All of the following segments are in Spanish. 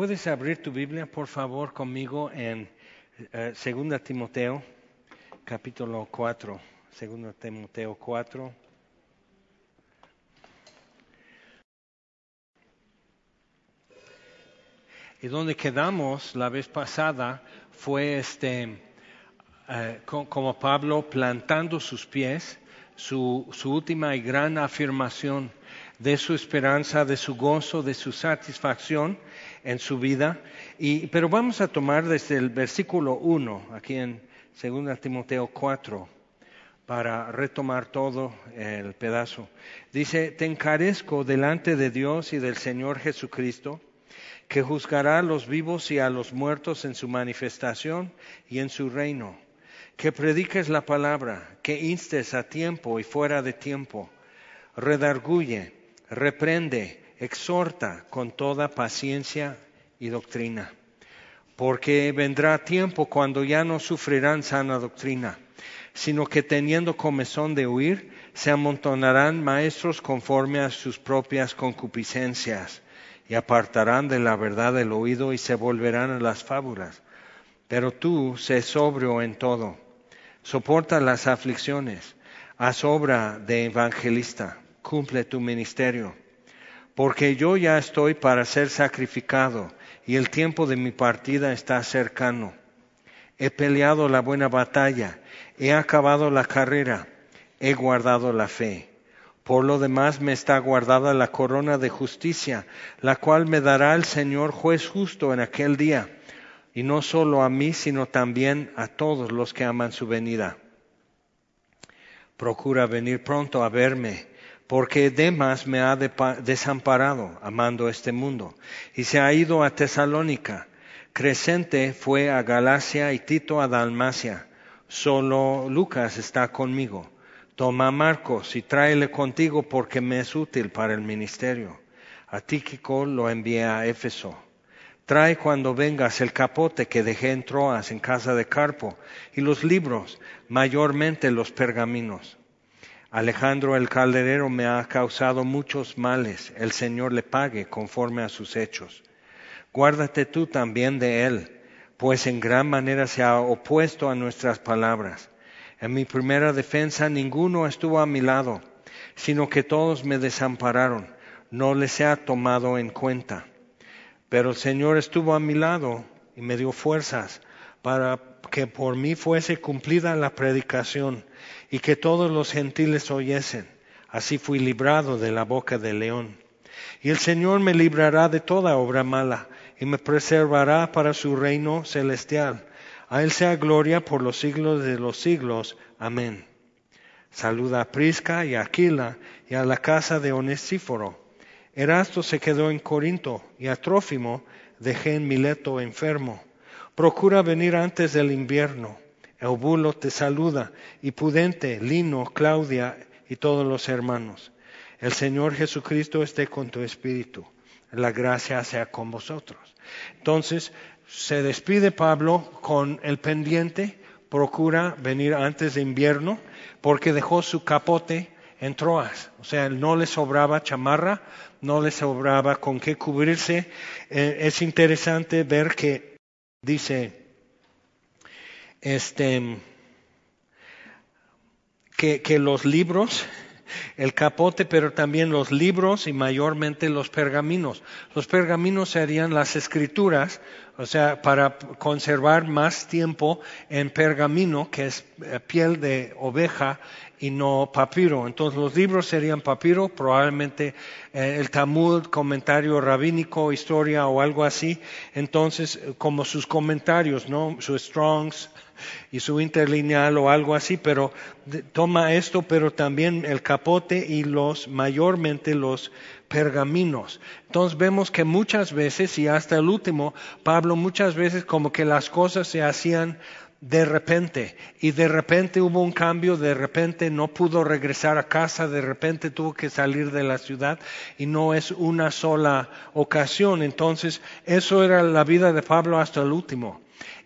¿Puedes abrir tu Biblia, por favor, conmigo en eh, 2 Timoteo, capítulo 4? 2 Timoteo 4. Y donde quedamos la vez pasada fue este, eh, como Pablo plantando sus pies, su, su última y gran afirmación de su esperanza, de su gozo, de su satisfacción en su vida. Y, pero vamos a tomar desde el versículo 1, aquí en 2 Timoteo 4, para retomar todo el pedazo. Dice, te encarezco delante de Dios y del Señor Jesucristo, que juzgará a los vivos y a los muertos en su manifestación y en su reino. Que prediques la palabra, que instes a tiempo y fuera de tiempo, redarguye, reprende, exhorta con toda paciencia y doctrina. Porque vendrá tiempo cuando ya no sufrirán sana doctrina, sino que teniendo comezón de huir, se amontonarán maestros conforme a sus propias concupiscencias, y apartarán de la verdad el oído y se volverán a las fábulas. Pero tú sé sobrio en todo, soporta las aflicciones, haz obra de evangelista, cumple tu ministerio porque yo ya estoy para ser sacrificado y el tiempo de mi partida está cercano. He peleado la buena batalla, he acabado la carrera, he guardado la fe. Por lo demás me está guardada la corona de justicia, la cual me dará el Señor juez justo en aquel día, y no solo a mí, sino también a todos los que aman su venida. Procura venir pronto a verme porque Demas me ha desamparado amando este mundo y se ha ido a Tesalónica. Crescente fue a Galacia y Tito a Dalmacia. Solo Lucas está conmigo. Toma Marcos y tráele contigo porque me es útil para el ministerio. A Tíquico lo envié a Éfeso. Trae cuando vengas el capote que dejé en Troas en casa de Carpo y los libros, mayormente los pergaminos Alejandro el calderero me ha causado muchos males, el Señor le pague conforme a sus hechos. Guárdate tú también de él, pues en gran manera se ha opuesto a nuestras palabras. En mi primera defensa ninguno estuvo a mi lado, sino que todos me desampararon, no les ha tomado en cuenta. Pero el Señor estuvo a mi lado y me dio fuerzas para que por mí fuese cumplida la predicación y que todos los gentiles oyesen. Así fui librado de la boca del león. Y el Señor me librará de toda obra mala y me preservará para su reino celestial. A Él sea gloria por los siglos de los siglos. Amén. Saluda a Prisca y a Aquila y a la casa de Onesíforo. Erasto se quedó en Corinto y a Trófimo dejé en Mileto enfermo. Procura venir antes del invierno Eubulo te saluda, y Pudente, Lino, Claudia y todos los hermanos. El Señor Jesucristo esté con tu espíritu. La gracia sea con vosotros. Entonces, se despide Pablo con el pendiente, procura venir antes de invierno, porque dejó su capote en Troas. O sea, no le sobraba chamarra, no le sobraba con qué cubrirse. Eh, es interesante ver que dice este, que, que los libros, el capote, pero también los libros y mayormente los pergaminos. Los pergaminos serían las escrituras, o sea, para conservar más tiempo en pergamino, que es eh, piel de oveja y no papiro. Entonces los libros serían papiro, probablemente eh, el Talmud, comentario rabínico, historia o algo así. Entonces, como sus comentarios, ¿no? Sus Strongs, y su interlineal o algo así, pero toma esto, pero también el capote y los, mayormente los pergaminos. Entonces vemos que muchas veces, y hasta el último, Pablo muchas veces como que las cosas se hacían de repente y de repente hubo un cambio, de repente no pudo regresar a casa, de repente tuvo que salir de la ciudad y no es una sola ocasión. Entonces eso era la vida de Pablo hasta el último.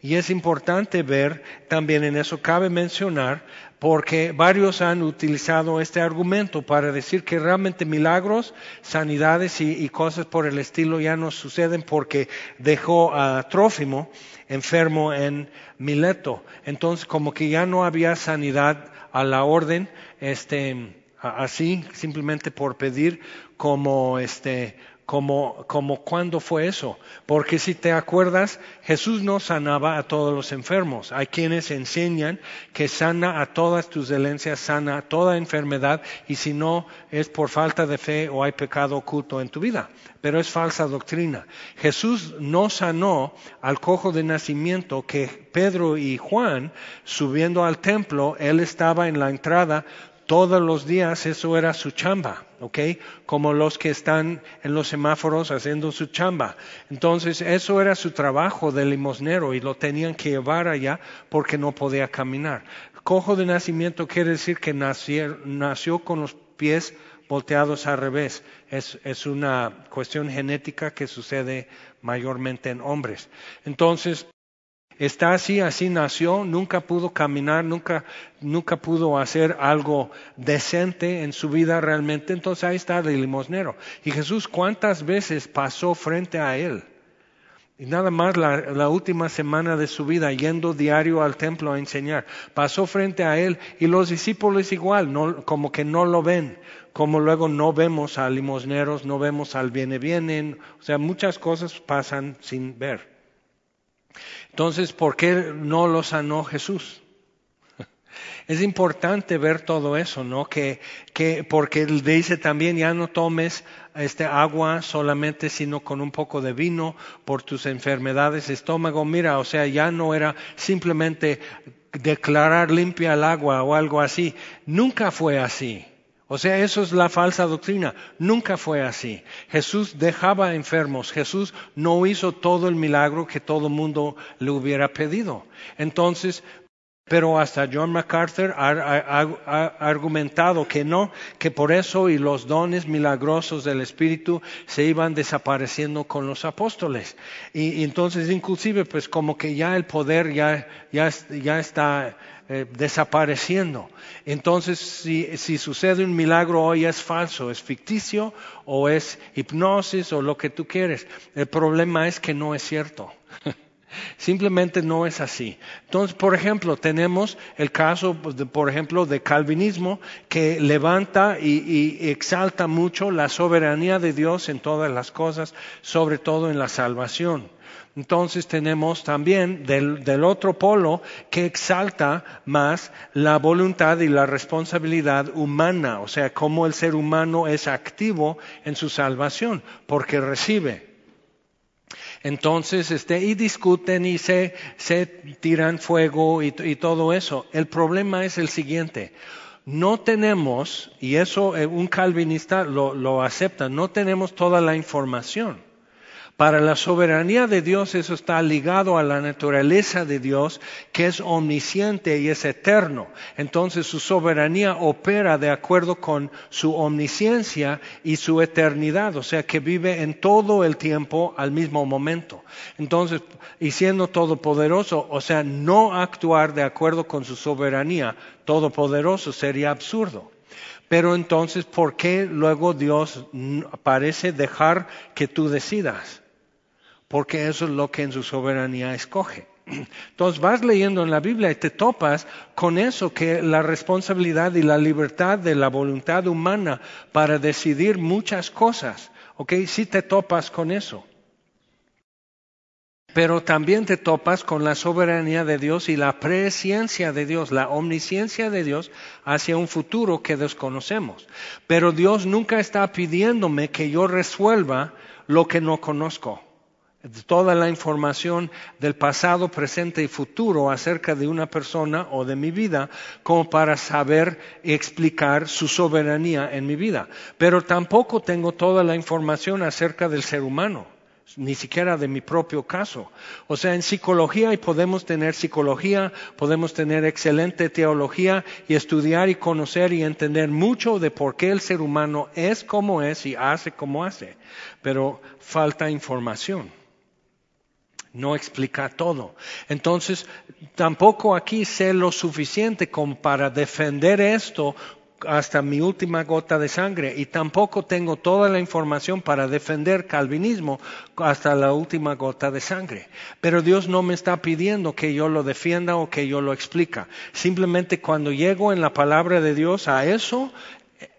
Y es importante ver, también en eso cabe mencionar, porque varios han utilizado este argumento para decir que realmente milagros, sanidades y, cosas por el estilo ya no suceden porque dejó a Trófimo enfermo en Mileto. Entonces, como que ya no había sanidad a la orden, este, así, simplemente por pedir, como este, como, como cuándo fue eso. Porque si te acuerdas, Jesús no sanaba a todos los enfermos. Hay quienes enseñan que sana a todas tus dolencias, sana a toda enfermedad, y si no es por falta de fe o hay pecado oculto en tu vida. Pero es falsa doctrina. Jesús no sanó al cojo de nacimiento que Pedro y Juan, subiendo al templo, él estaba en la entrada todos los días, eso era su chamba. ¿ok? Como los que están en los semáforos haciendo su chamba. Entonces, eso era su trabajo de limosnero y lo tenían que llevar allá porque no podía caminar. Cojo de nacimiento quiere decir que nació, con los pies volteados al revés. Es, es una cuestión genética que sucede mayormente en hombres. Entonces, Está así, así nació, nunca pudo caminar, nunca, nunca pudo hacer algo decente en su vida realmente. Entonces ahí está el limosnero. Y Jesús cuántas veces pasó frente a él. Y nada más la, última semana de su vida yendo diario al templo a enseñar. Pasó frente a él y los discípulos igual, no, como que no lo ven. Como luego no vemos a limosneros, no vemos al viene vienen. O sea, muchas cosas pasan sin ver. Entonces, ¿por qué no lo sanó Jesús? Es importante ver todo eso, ¿no? Que, que, porque dice también, ya no tomes este agua solamente, sino con un poco de vino por tus enfermedades de estómago. Mira, o sea, ya no era simplemente declarar limpia el agua o algo así. Nunca fue así. O sea, eso es la falsa doctrina. Nunca fue así. Jesús dejaba enfermos. Jesús no hizo todo el milagro que todo el mundo le hubiera pedido. Entonces, pero hasta John MacArthur ha, argumentado que no, que por eso y los dones milagrosos del Espíritu se iban desapareciendo con los apóstoles. Y, entonces inclusive pues como que ya el poder ya, ya, ya está eh, desapareciendo. Entonces, si, si sucede un milagro hoy es falso, es ficticio o es hipnosis o lo que tú quieres. El problema es que no es cierto. Simplemente no es así. Entonces, por ejemplo, tenemos el caso, pues, por ejemplo, de calvinismo que levanta y, y, exalta mucho la soberanía de Dios en todas las cosas, sobre todo en la salvación. Entonces tenemos también del, otro polo que exalta más la voluntad y la responsabilidad humana, o sea, cómo el ser humano es activo en su salvación, porque recibe. Entonces, este, y discuten y se, se tiran fuego y, todo eso. El problema es el siguiente. No tenemos, y eso eh, un calvinista lo acepta, no tenemos toda la información. Para la soberanía de Dios eso está ligado a la naturaleza de Dios, que es omnisciente y es eterno. Entonces su soberanía opera de acuerdo con su omnisciencia y su eternidad, o sea que vive en todo el tiempo al mismo momento. Entonces, y siendo todopoderoso, o sea, no actuar de acuerdo con su soberanía todopoderoso sería absurdo. Pero entonces, ¿por qué luego Dios parece dejar que tú decidas? Porque eso es lo que en su soberanía escoge. Entonces vas leyendo en la Biblia y te topas con eso, que la responsabilidad y la libertad de la voluntad humana para decidir muchas cosas, ¿ok? Si te topas con eso. Pero también te topas con la soberanía de Dios y la presciencia de Dios, la omnisciencia de Dios hacia un futuro que desconocemos. Pero Dios nunca está pidiéndome que yo resuelva lo que no conozco toda la información del pasado, presente y futuro acerca de una persona o de mi vida como para saber y explicar su soberanía en mi vida. Pero tampoco tengo toda la información acerca del ser humano, ni siquiera de mi propio caso. O sea, en psicología y podemos tener psicología, podemos tener excelente teología y estudiar y conocer y entender mucho de por qué el ser humano es como es y hace como hace, pero falta información. No explica todo. Entonces, tampoco aquí sé lo suficiente como para defender esto hasta mi última gota de sangre y tampoco tengo toda la información para defender calvinismo hasta la última gota de sangre. Pero Dios no me está pidiendo que yo lo defienda o que yo lo explica. Simplemente cuando llego en la palabra de Dios a eso,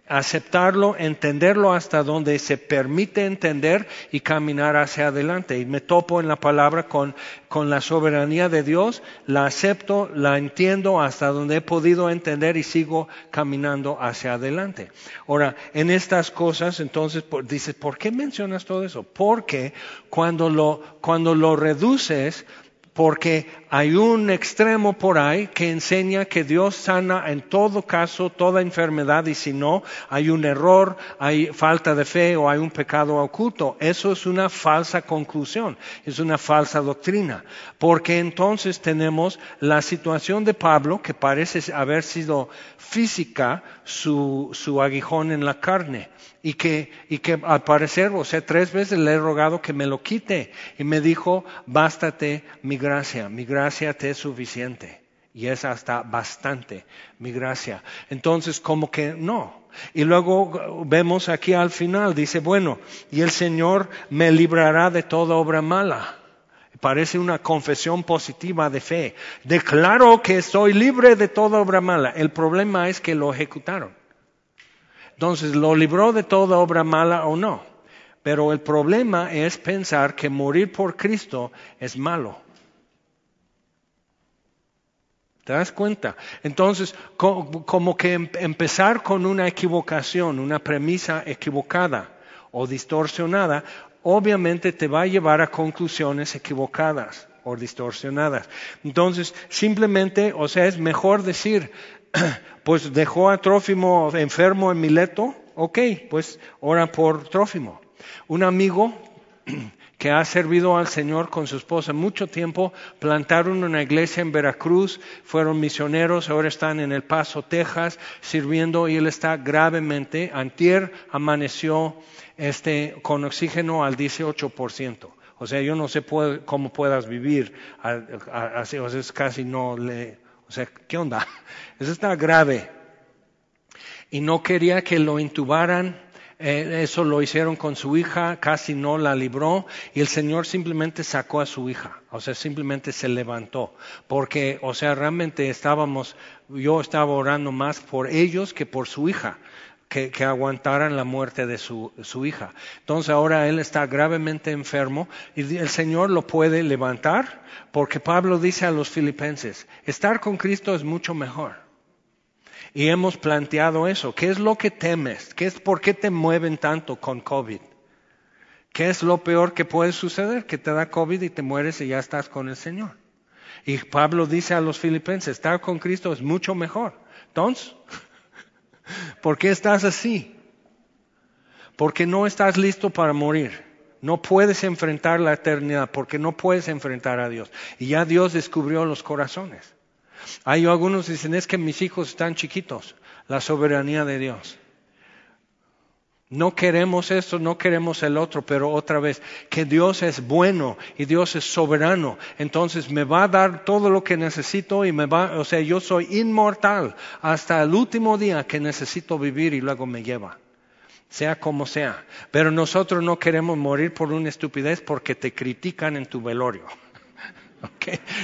aceptarlo, entenderlo hasta donde se permite entender y caminar hacia adelante. Y me topo en la palabra con, con la soberanía de Dios, la acepto, la entiendo hasta donde he podido entender y sigo caminando hacia adelante. Ahora, en estas cosas, entonces, dices, ¿por qué mencionas todo eso? Porque cuando lo, cuando lo reduces, porque hay un extremo por ahí que enseña que Dios sana en todo caso toda enfermedad y si no, hay un error, hay falta de fe o hay un pecado oculto. Eso es una falsa conclusión, es una falsa doctrina, porque entonces tenemos la situación de Pablo que parece haber sido física su, su aguijón en la carne y que, y que al parecer, o sea, tres veces le he rogado que me lo quite y me dijo, bástate mi gracia, mi gracia te es suficiente y es hasta bastante mi gracia. Entonces, como que no. Y luego vemos aquí al final, dice, bueno, y el Señor me librará de toda obra mala. Parece una confesión positiva de fe. Declaro que soy libre de toda obra mala. El problema es que lo ejecutaron. Entonces, ¿lo libró de toda obra mala o no? Pero el problema es pensar que morir por Cristo es malo. ¿Te das cuenta? Entonces, como que em-, empezar con una equivocación, una premisa equivocada o distorsionada, obviamente te va a llevar a conclusiones equivocadas o distorsionadas. Entonces, simplemente, o sea, es mejor decir, pues dejó a Trófimo enfermo en Mileto, ok, pues ora por Trófimo. Un amigo que ha servido al Señor con su esposa mucho tiempo, plantaron una iglesia en Veracruz, fueron misioneros, ahora están en El Paso, Texas, sirviendo y él está gravemente, antier amaneció este, con oxígeno al 18%. O sea, yo no sé cómo puedas vivir así, o sea, casi no le, o sea, ¿qué onda? Eso está grave. Y no quería que lo intubaran. Eh, eso lo hicieron con su hija, casi no la libró y el Señor simplemente sacó a su hija, o sea, simplemente se levantó, porque, o sea, realmente estábamos, yo estaba orando más por ellos que por su hija, que, aguantaran la muerte de su, su, hija. Entonces ahora él está gravemente enfermo y el Señor lo puede levantar porque Pablo dice a los filipenses, estar con Cristo es mucho mejor. Y hemos planteado eso. ¿Qué es lo que temes? ¿Qué es, ¿Por qué te mueven tanto con COVID? ¿Qué es lo peor que puede suceder? Que te da COVID y te mueres y ya estás con el Señor. Y Pablo dice a los filipenses, estar con Cristo es mucho mejor. Entonces, ¿Por qué estás así? Porque no estás listo para morir. No puedes enfrentar la eternidad porque no puedes enfrentar a Dios. Y ya Dios descubrió los corazones. Hay algunos que dicen, es que mis hijos están chiquitos. La soberanía de Dios. No queremos esto, no queremos el otro, pero otra vez, que Dios es bueno y Dios es soberano, entonces me va a dar todo lo que necesito y me va, o sea, yo soy inmortal hasta el último día que necesito vivir y luego me lleva, sea como sea. Pero nosotros no queremos morir por una estupidez porque te critican en tu velorio.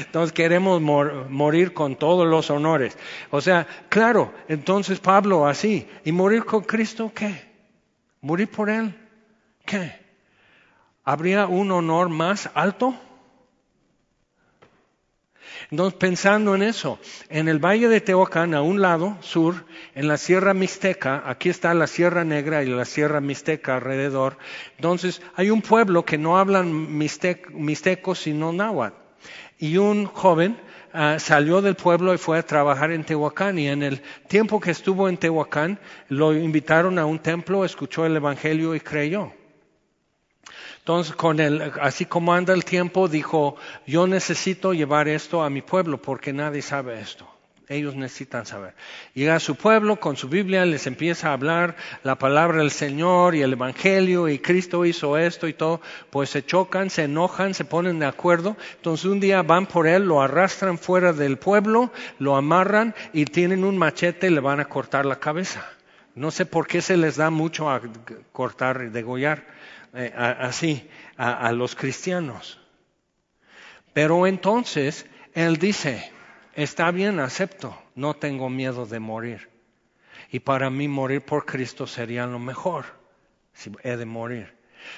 Entonces queremos morir con todos los honores. O sea, claro, entonces Pablo así, ¿y morir con Cristo qué? ¿Morir por Él? ¿Qué? ¿Habría un honor más alto? Entonces, pensando en eso, en el valle de Tehuacán, a un lado, sur, en la Sierra Mixteca, aquí está la Sierra Negra y la Sierra Mixteca alrededor. Entonces, hay un pueblo que no hablan mixteco, sino náhuatl. Y un joven Ah, salió del pueblo y fue a trabajar en Tehuacán y en el tiempo que estuvo en Tehuacán lo invitaron a un templo, escuchó el Evangelio y creyó. Entonces, con el, así como anda el tiempo, dijo, yo necesito llevar esto a mi pueblo porque nadie sabe esto. Ellos necesitan saber. Llega a su pueblo con su Biblia, les empieza a hablar la palabra del Señor y el Evangelio y Cristo hizo esto y todo, pues se chocan, se enojan, se ponen de acuerdo. Entonces un día van por él, lo arrastran fuera del pueblo, lo amarran y tienen un machete y le van a cortar la cabeza. No sé por qué se les da mucho a cortar y degollar eh, así a los cristianos. Pero entonces él dice, está bien, acepto, no tengo miedo de morir. Y para mí morir por Cristo sería lo mejor, si he de morir.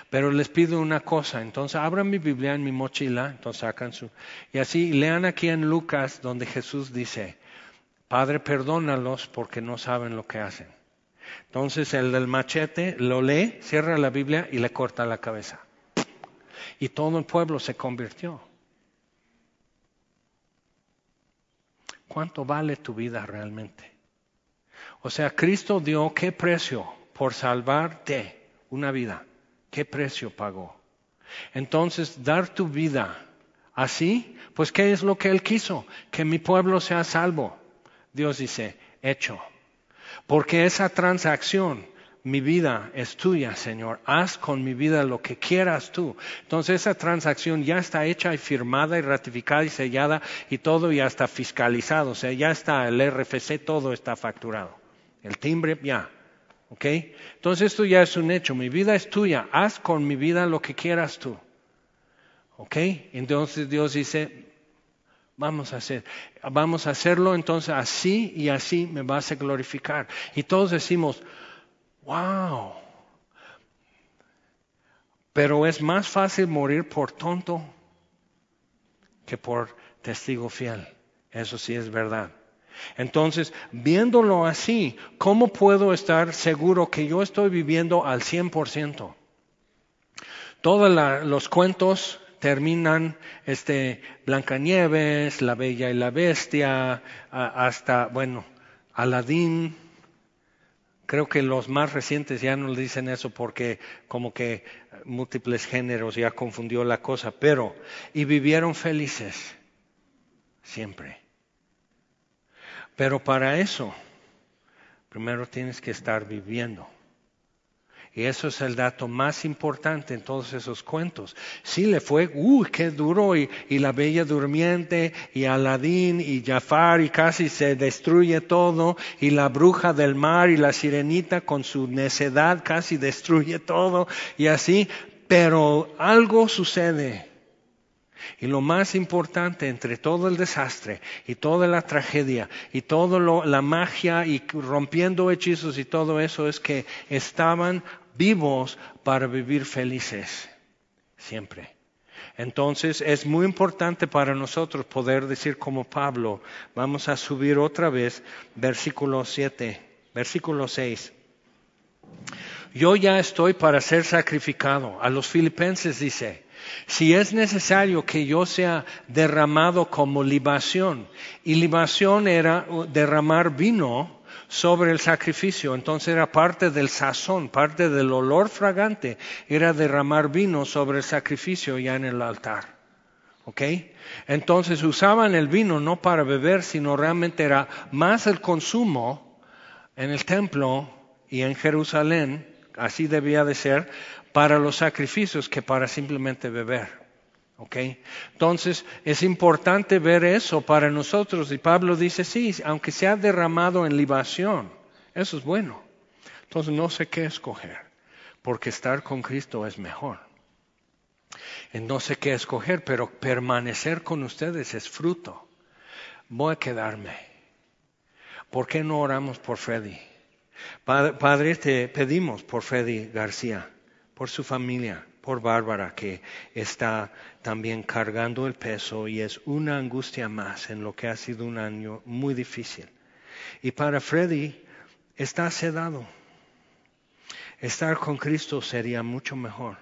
Pero les pido una cosa, entonces abran mi Biblia en mi mochila, entonces sacan su... Y así lean aquí en Lucas donde Jesús dice, Padre, perdónalos porque no saben lo que hacen. Entonces el del machete lo lee, cierra la Biblia y le corta la cabeza. Y todo el pueblo se convirtió. ¿Cuánto vale tu vida realmente? O sea, Cristo dio qué precio por salvarte una vida. ¿Qué precio pagó? Entonces, dar tu vida así, pues ¿qué es lo que Él quiso? Que mi pueblo sea salvo. Dios dice, hecho. Porque esa transacción mi vida es tuya, Señor, haz con mi vida lo que quieras tú. Entonces esa transacción ya está hecha y firmada y ratificada y sellada y todo ya está fiscalizado, o sea, ya está el RFC, todo está facturado. El timbre, ya. ¿Ok? Entonces esto ya es un hecho, mi vida es tuya, haz con mi vida lo que quieras tú. ¿Ok? Entonces Dios dice, vamos a hacer, vamos a hacerlo entonces así y así me vas a glorificar. Y todos decimos, Wow. Pero es más fácil morir por tonto que por testigo fiel. Eso sí es verdad. Entonces, viéndolo así, ¿cómo puedo estar seguro que yo estoy viviendo al 100%? Todos los cuentos terminan este Blancanieves, La Bella y la Bestia, hasta bueno, Aladín, Creo que los más recientes ya no le dicen eso porque como que múltiples géneros ya confundió la cosa, pero y vivieron felices siempre. Pero para eso, primero tienes que estar viviendo. Y eso es el dato más importante en todos esos cuentos. Sí le fue, uy, qué duro, y, la bella durmiente, y Aladín, y Jafar, y casi se destruye todo, y la bruja del mar, y la sirenita con su necedad casi destruye todo, y así, pero algo sucede. Y lo más importante entre todo el desastre y toda la tragedia y toda la magia y rompiendo hechizos y todo eso es que estaban vivos para vivir felices, siempre. Entonces es muy importante para nosotros poder decir como Pablo, vamos a subir otra vez versículo 7, versículo 6. Yo ya estoy para ser sacrificado. A los filipenses dice, si es necesario que yo sea derramado como libación, y libación era derramar vino, sobre el sacrificio. Entonces era parte del sazón, parte del olor fragante, era derramar vino sobre el sacrificio ya en el altar. ¿Ok? Entonces usaban el vino no para beber, sino realmente era más el consumo en el templo y en Jerusalén, así debía de ser, para los sacrificios que para simplemente beber. Entonces es importante ver eso para nosotros. Y Pablo dice, sí, aunque sea derramado en libación, eso es bueno. Entonces no sé qué escoger, porque estar con Cristo es mejor. no sé qué escoger, pero permanecer con ustedes es fruto. Voy a quedarme. ¿Por qué no oramos por Freddy? Padre, te pedimos por Freddy García, por su familia, por Bárbara, que está también cargando el peso y es una angustia más en lo que ha sido un año muy difícil. Y para Freddy está sedado. Estar con Cristo sería mucho mejor.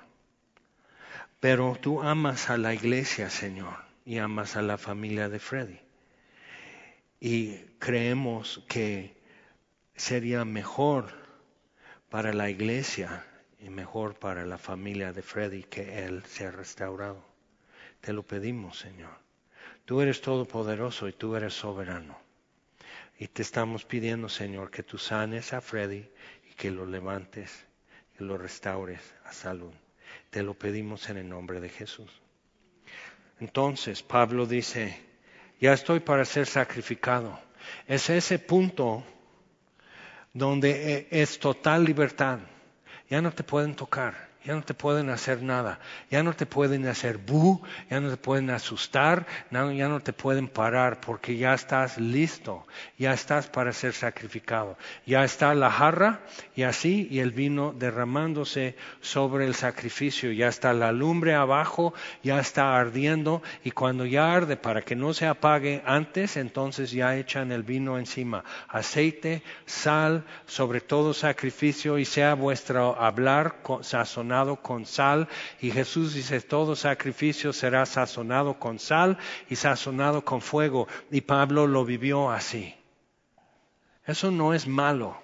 Pero tú amas a la iglesia, Señor, y amas a la familia de Freddy. Y creemos que sería mejor para la iglesia y mejor para la familia de Freddy que Él sea restaurado. Te lo pedimos, Señor. Tú eres todopoderoso y tú eres soberano. Y te estamos pidiendo, Señor, que tú sanes a Freddy y que lo levantes, que lo restaures a salud. Te lo pedimos en el nombre de Jesús. Entonces, Pablo dice, ya estoy para ser sacrificado. Es ese punto donde e, es total libertad. Ya no te pueden tocar ya no te pueden hacer nada, ya no te pueden hacer bu, ya no te pueden asustar, ya no te pueden parar porque ya estás listo, ya estás para ser sacrificado. Ya está la jarra y así y el vino derramándose sobre el sacrificio, ya está la lumbre abajo, ya está ardiendo y cuando ya arde para que no se apague antes, entonces ya echan el vino encima, aceite, sal, sobre todo sacrificio y sea vuestro hablar sazonado con sal. Y Jesús dice, todo sacrificio será sazonado con sal y sazonado con fuego. Y Pablo lo vivió así. Eso no es malo.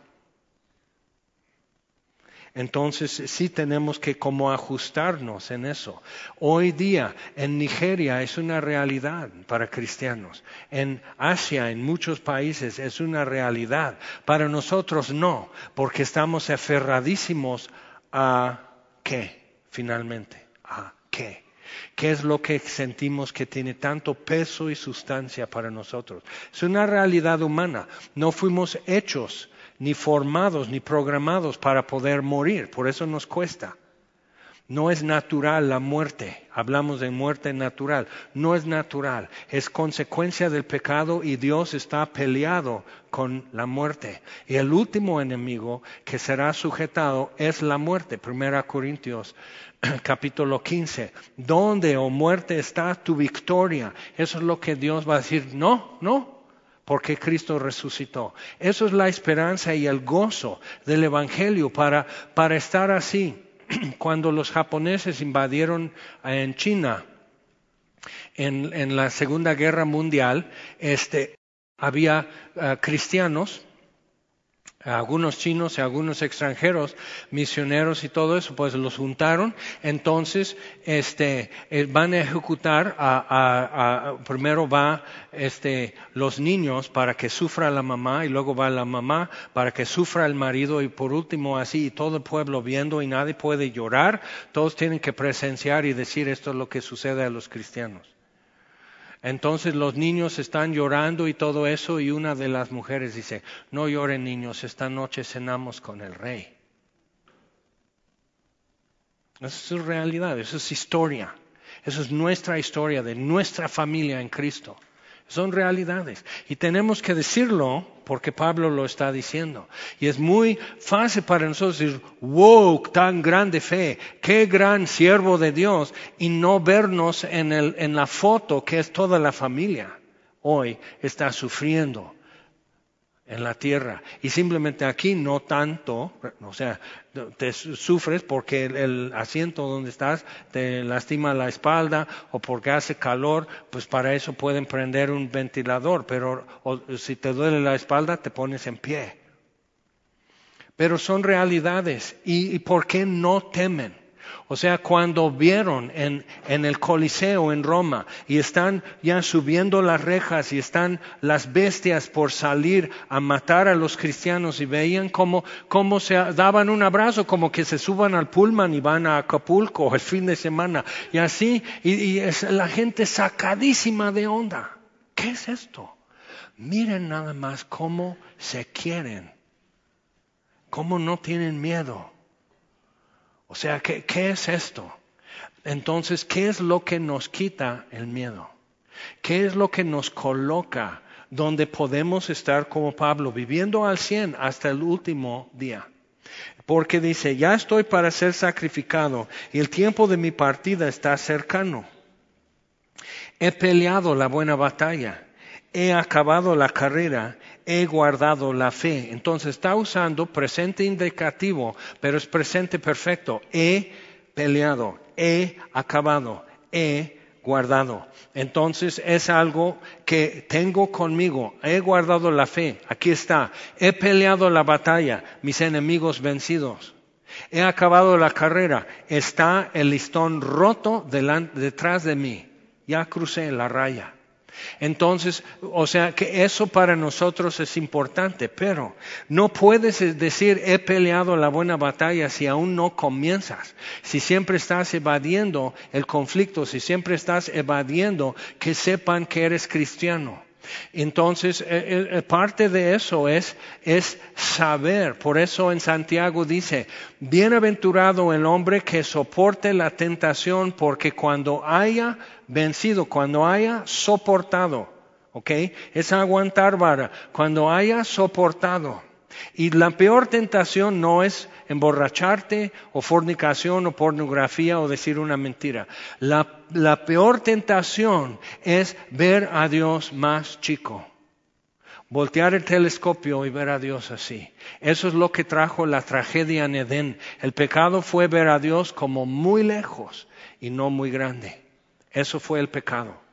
Entonces sí tenemos que como ajustarnos en eso. Hoy día en Nigeria es una realidad para cristianos. En Asia, en muchos países es una realidad. Para nosotros no, porque estamos aferradísimos a qué finalmente? ¿A qué? ¿Qué es lo que sentimos que tiene tanto peso y sustancia para nosotros? Es una realidad humana. No fuimos hechos, ni formados, ni programados para poder morir. Por eso nos cuesta. No es natural la muerte. Hablamos de muerte natural. No es natural. Es consecuencia del pecado y Dios está peleado con la muerte. Y el último enemigo que será sujetado es la muerte. Primera Corintios capítulo 15. ¿Dónde, o oh muerte, está tu victoria? Eso es lo que Dios va a decir. No, no, porque Cristo resucitó. Eso es la esperanza y el gozo del Evangelio para, para estar así cuando los japoneses invadieron eh, en China en, la Segunda Guerra Mundial, este, había eh, cristianos algunos chinos y algunos extranjeros, misioneros y todo eso, pues los juntaron. Entonces, este, eh, van a ejecutar a, primero va este, los niños para que sufra la mamá y luego va la mamá para que sufra el marido y por último así y todo el pueblo viendo y nadie puede llorar. Todos tienen que presenciar y decir esto es lo que sucede a los cristianos. Entonces los niños están llorando y todo eso y una de las mujeres dice, no lloren niños, esta noche cenamos con el rey. Esa es realidad, eso es historia. Eso es nuestra historia de nuestra familia en Cristo. Son realidades. Y tenemos que decirlo porque Pablo lo está diciendo. Y es muy fácil para nosotros decir, wow, tan grande fe, qué gran siervo de Dios, y no vernos en, el, en la foto que es toda la familia. Hoy está sufriendo en la tierra. Y simplemente aquí no tanto, o sea, te sufres porque el, asiento donde estás te lastima la espalda o porque hace calor, pues para eso pueden prender un ventilador, pero si te duele la espalda te pones en pie. Pero son realidades y, y ¿por qué no temen? O sea, cuando vieron en, el Coliseo en Roma y están ya subiendo las rejas y están las bestias por salir a matar a los cristianos y veían cómo, se daban un abrazo, como que se suban al Pullman y van a Acapulco el fin de semana. Y así, y, y es la gente sacadísima de onda. ¿Qué es esto? Miren nada más cómo se quieren, cómo no tienen miedo. O sea, ¿qué, es esto? Entonces, ¿qué es lo que nos quita el miedo? ¿Qué es lo que nos coloca donde podemos estar como Pablo, viviendo al cien hasta el último día? Porque dice, ya estoy para ser sacrificado y el tiempo de mi partida está cercano. He peleado la buena batalla, he acabado la carrera, he guardado la fe. Entonces está usando presente indicativo, pero es presente perfecto. He peleado, he acabado, he guardado. Entonces es algo que tengo conmigo. He guardado la fe. Aquí está. He peleado la batalla, mis enemigos vencidos. He acabado la carrera. Está el listón roto detrás de mí. Ya crucé la raya. Entonces, o sea que eso para nosotros es importante, pero no puedes decir he peleado la buena batalla si aún no comienzas, si siempre estás evadiendo el conflicto, si siempre estás evadiendo que sepan que eres cristiano. Entonces, eh, eh, eh, parte de eso es, saber. Por eso en Santiago dice, bienaventurado el hombre que soporte la tentación, porque cuando haya vencido, cuando haya soportado, ¿ok? Es aguantar vara, cuando haya soportado. Y la peor tentación no es emborracharte o fornicación o pornografía o decir una mentira. La, la peor tentación es ver a Dios más chico. Voltear el telescopio y ver a Dios así. Eso es lo que trajo la tragedia en Edén. El pecado fue ver a Dios como muy lejos y no muy grande. Eso fue el pecado.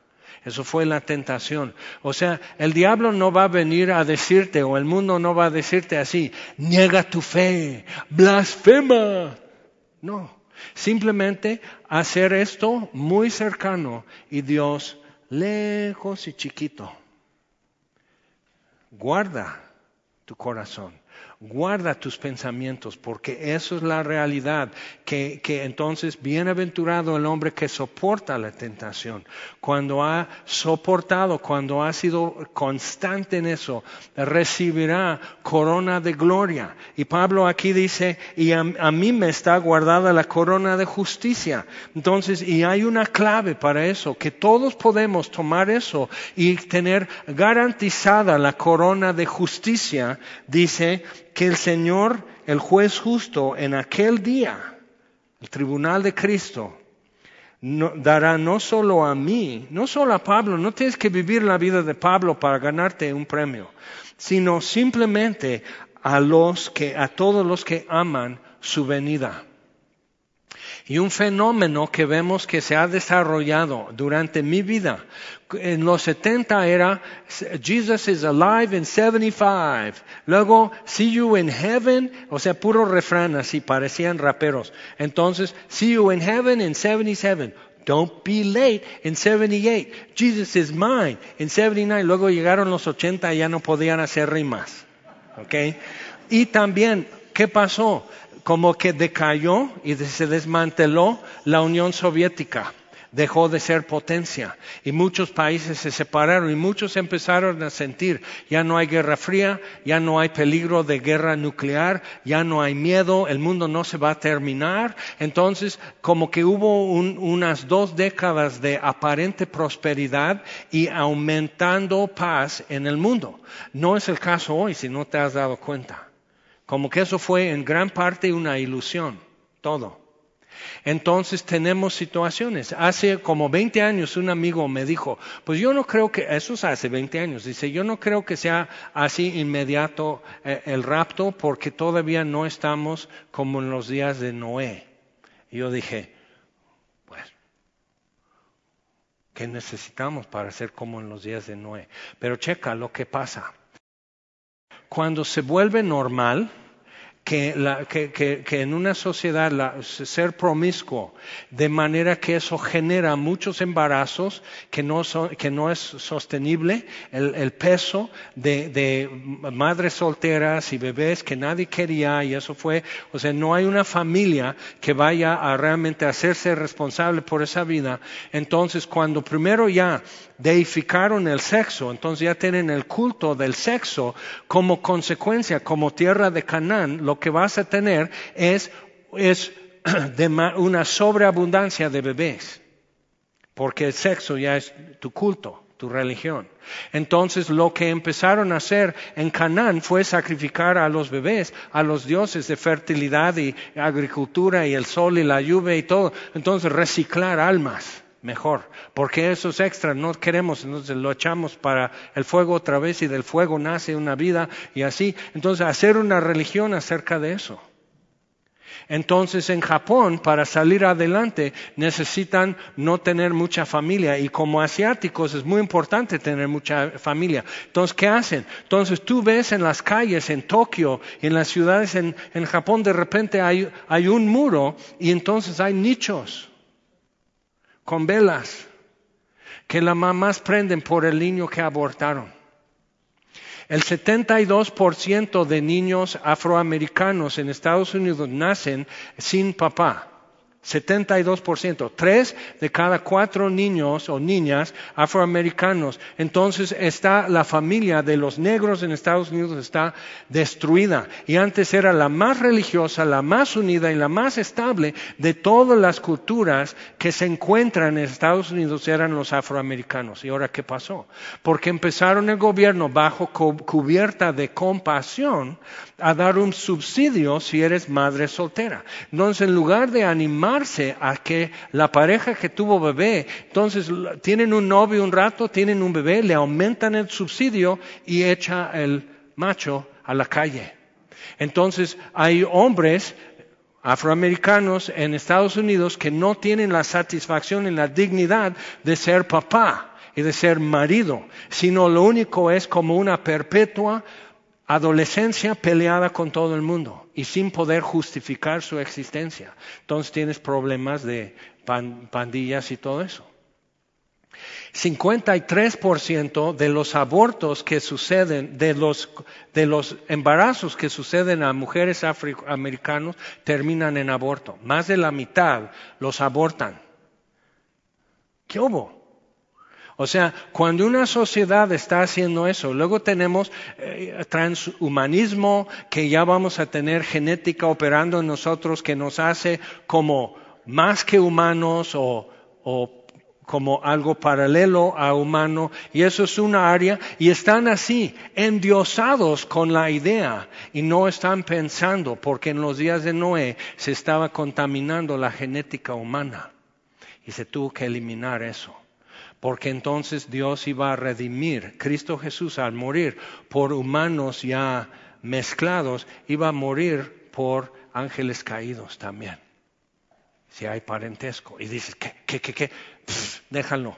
Eso fue la tentación. O sea, el diablo no va a venir a decirte, o el mundo no va a decirte así, niega tu fe, blasfema. No, simplemente hacer esto muy cercano y Dios lejos y chiquito. Guarda tu corazón. Guarda tus pensamientos, porque eso es la realidad, que, entonces bienaventurado el hombre que soporta la tentación. Cuando ha soportado, cuando ha sido constante en eso, recibirá corona de gloria. Y Pablo aquí dice, y a, a mí me está guardada la corona de justicia. Entonces, y hay una clave para eso, que todos podemos tomar eso y tener garantizada la corona de justicia, dice, que el Señor, el juez justo, en aquel día, el tribunal de Cristo, dará no solo a mí, no solo a Pablo, no tienes que vivir la vida de Pablo para ganarte un premio, sino simplemente a los que, a todos los que aman su venida. Y un fenómeno que vemos que se ha desarrollado durante mi vida. En los 70 era Jesus is alive in 75. Luego, see you in heaven. O sea, puro refrán así, parecían raperos. Entonces, see you in heaven in 77. Don't be late in 78. Jesus is mine in 79. Luego llegaron los 80 y ya no podían hacer rimas. ¿Ok? Y también, ¿qué pasó? Como que decayó y se desmanteló la Unión Soviética. Dejó de ser potencia y muchos países se separaron y muchos empezaron a sentir, ya no hay guerra fría, ya no hay peligro de guerra nuclear, ya no hay miedo, el mundo no se va a terminar. Entonces, como que hubo unas dos décadas de aparente prosperidad y aumentando paz en el mundo. No es el caso hoy, si no te has dado cuenta. Como que eso fue en gran parte una ilusión, todo. Entonces tenemos situaciones. Hace como 20 años un amigo me dijo, pues yo no creo que, eso es hace 20 años, dice, yo no creo que sea así inmediato eh, el rapto porque todavía no estamos como en los días de Noé. Y yo dije, pues, ¿qué necesitamos para ser como en los días de Noé? Pero checa lo que pasa cuando se vuelve normal que, en una sociedad ser promiscuo, de manera que eso genera muchos embarazos, que no, es sostenible, el, peso de, madres solteras y bebés que nadie quería, y eso fue, o sea, no hay una familia que vaya a realmente hacerse responsable por esa vida. Entonces, cuando primero ya deificaron el sexo, entonces ya tienen el culto del sexo como consecuencia, como tierra de Canaán, lo que vas a tener es, una sobreabundancia de bebés, porque el sexo ya es tu culto, tu religión. Entonces lo que empezaron a hacer en Canaán fue sacrificar a los bebés, a los dioses de fertilidad y agricultura y el sol y la lluvia y todo. Entonces reciclar almas mejor, porque esos extras no queremos, entonces lo echamos para el fuego otra vez y del fuego nace una vida y así. Entonces hacer una religión acerca de eso. Entonces en Japón, para salir adelante, necesitan no tener mucha familia y como asiáticos es muy importante tener mucha familia. Entonces, ¿qué hacen? Entonces tú ves en las calles, en Tokio, en las ciudades en, Japón, de repente hay un muro y entonces hay nichos con velas. que las mamás prenden por el niño que abortaron. El 72% de niños afroamericanos en Estados Unidos nacen sin papá. 72%, tres de cada cuatro niños o niñas afroamericanos. Entonces está la familia de los negros en Estados Unidos está destruida y antes era la más religiosa, la más unida y la más estable de todas las culturas que se encuentran en Estados Unidos eran los afroamericanos. ¿Y ahora qué pasó? Porque empezaron el gobierno bajo cubierta de compasión a dar un subsidio si eres madre soltera. Entonces, en lugar de a que la pareja que tuvo bebé, entonces tienen un novio un rato, tienen un bebé, le aumentan el subsidio y echa el macho a la calle. Entonces, hay hombres afroamericanos en Estados Unidos que no tienen la satisfacción y la dignidad de ser papá y de ser marido, sino lo único es como una perpetua adolescencia peleada con todo el mundo y sin poder justificar su existencia. Entonces tienes problemas de pandillas y todo eso. 53% de los abortos que suceden, de los, de los embarazos que suceden a mujeres afroamericanos terminan en aborto. Más de la mitad los abortan. ¿Qué hubo? O sea, cuando una sociedad está haciendo eso, luego tenemos eh, transhumanismo, que ya vamos a tener genética operando en nosotros que nos hace como más que humanos o, como algo paralelo a humano, y eso es una área, y están así, endiosados con la idea, y no están pensando, porque en los días de Noé se estaba contaminando la genética humana, y se tuvo que eliminar eso porque entonces Dios iba a redimir. Cristo Jesús al morir por humanos ya mezclados, iba a morir por ángeles caídos también. Si hay parentesco. Y dices, ¿qué, qué, qué, qué? déjalo.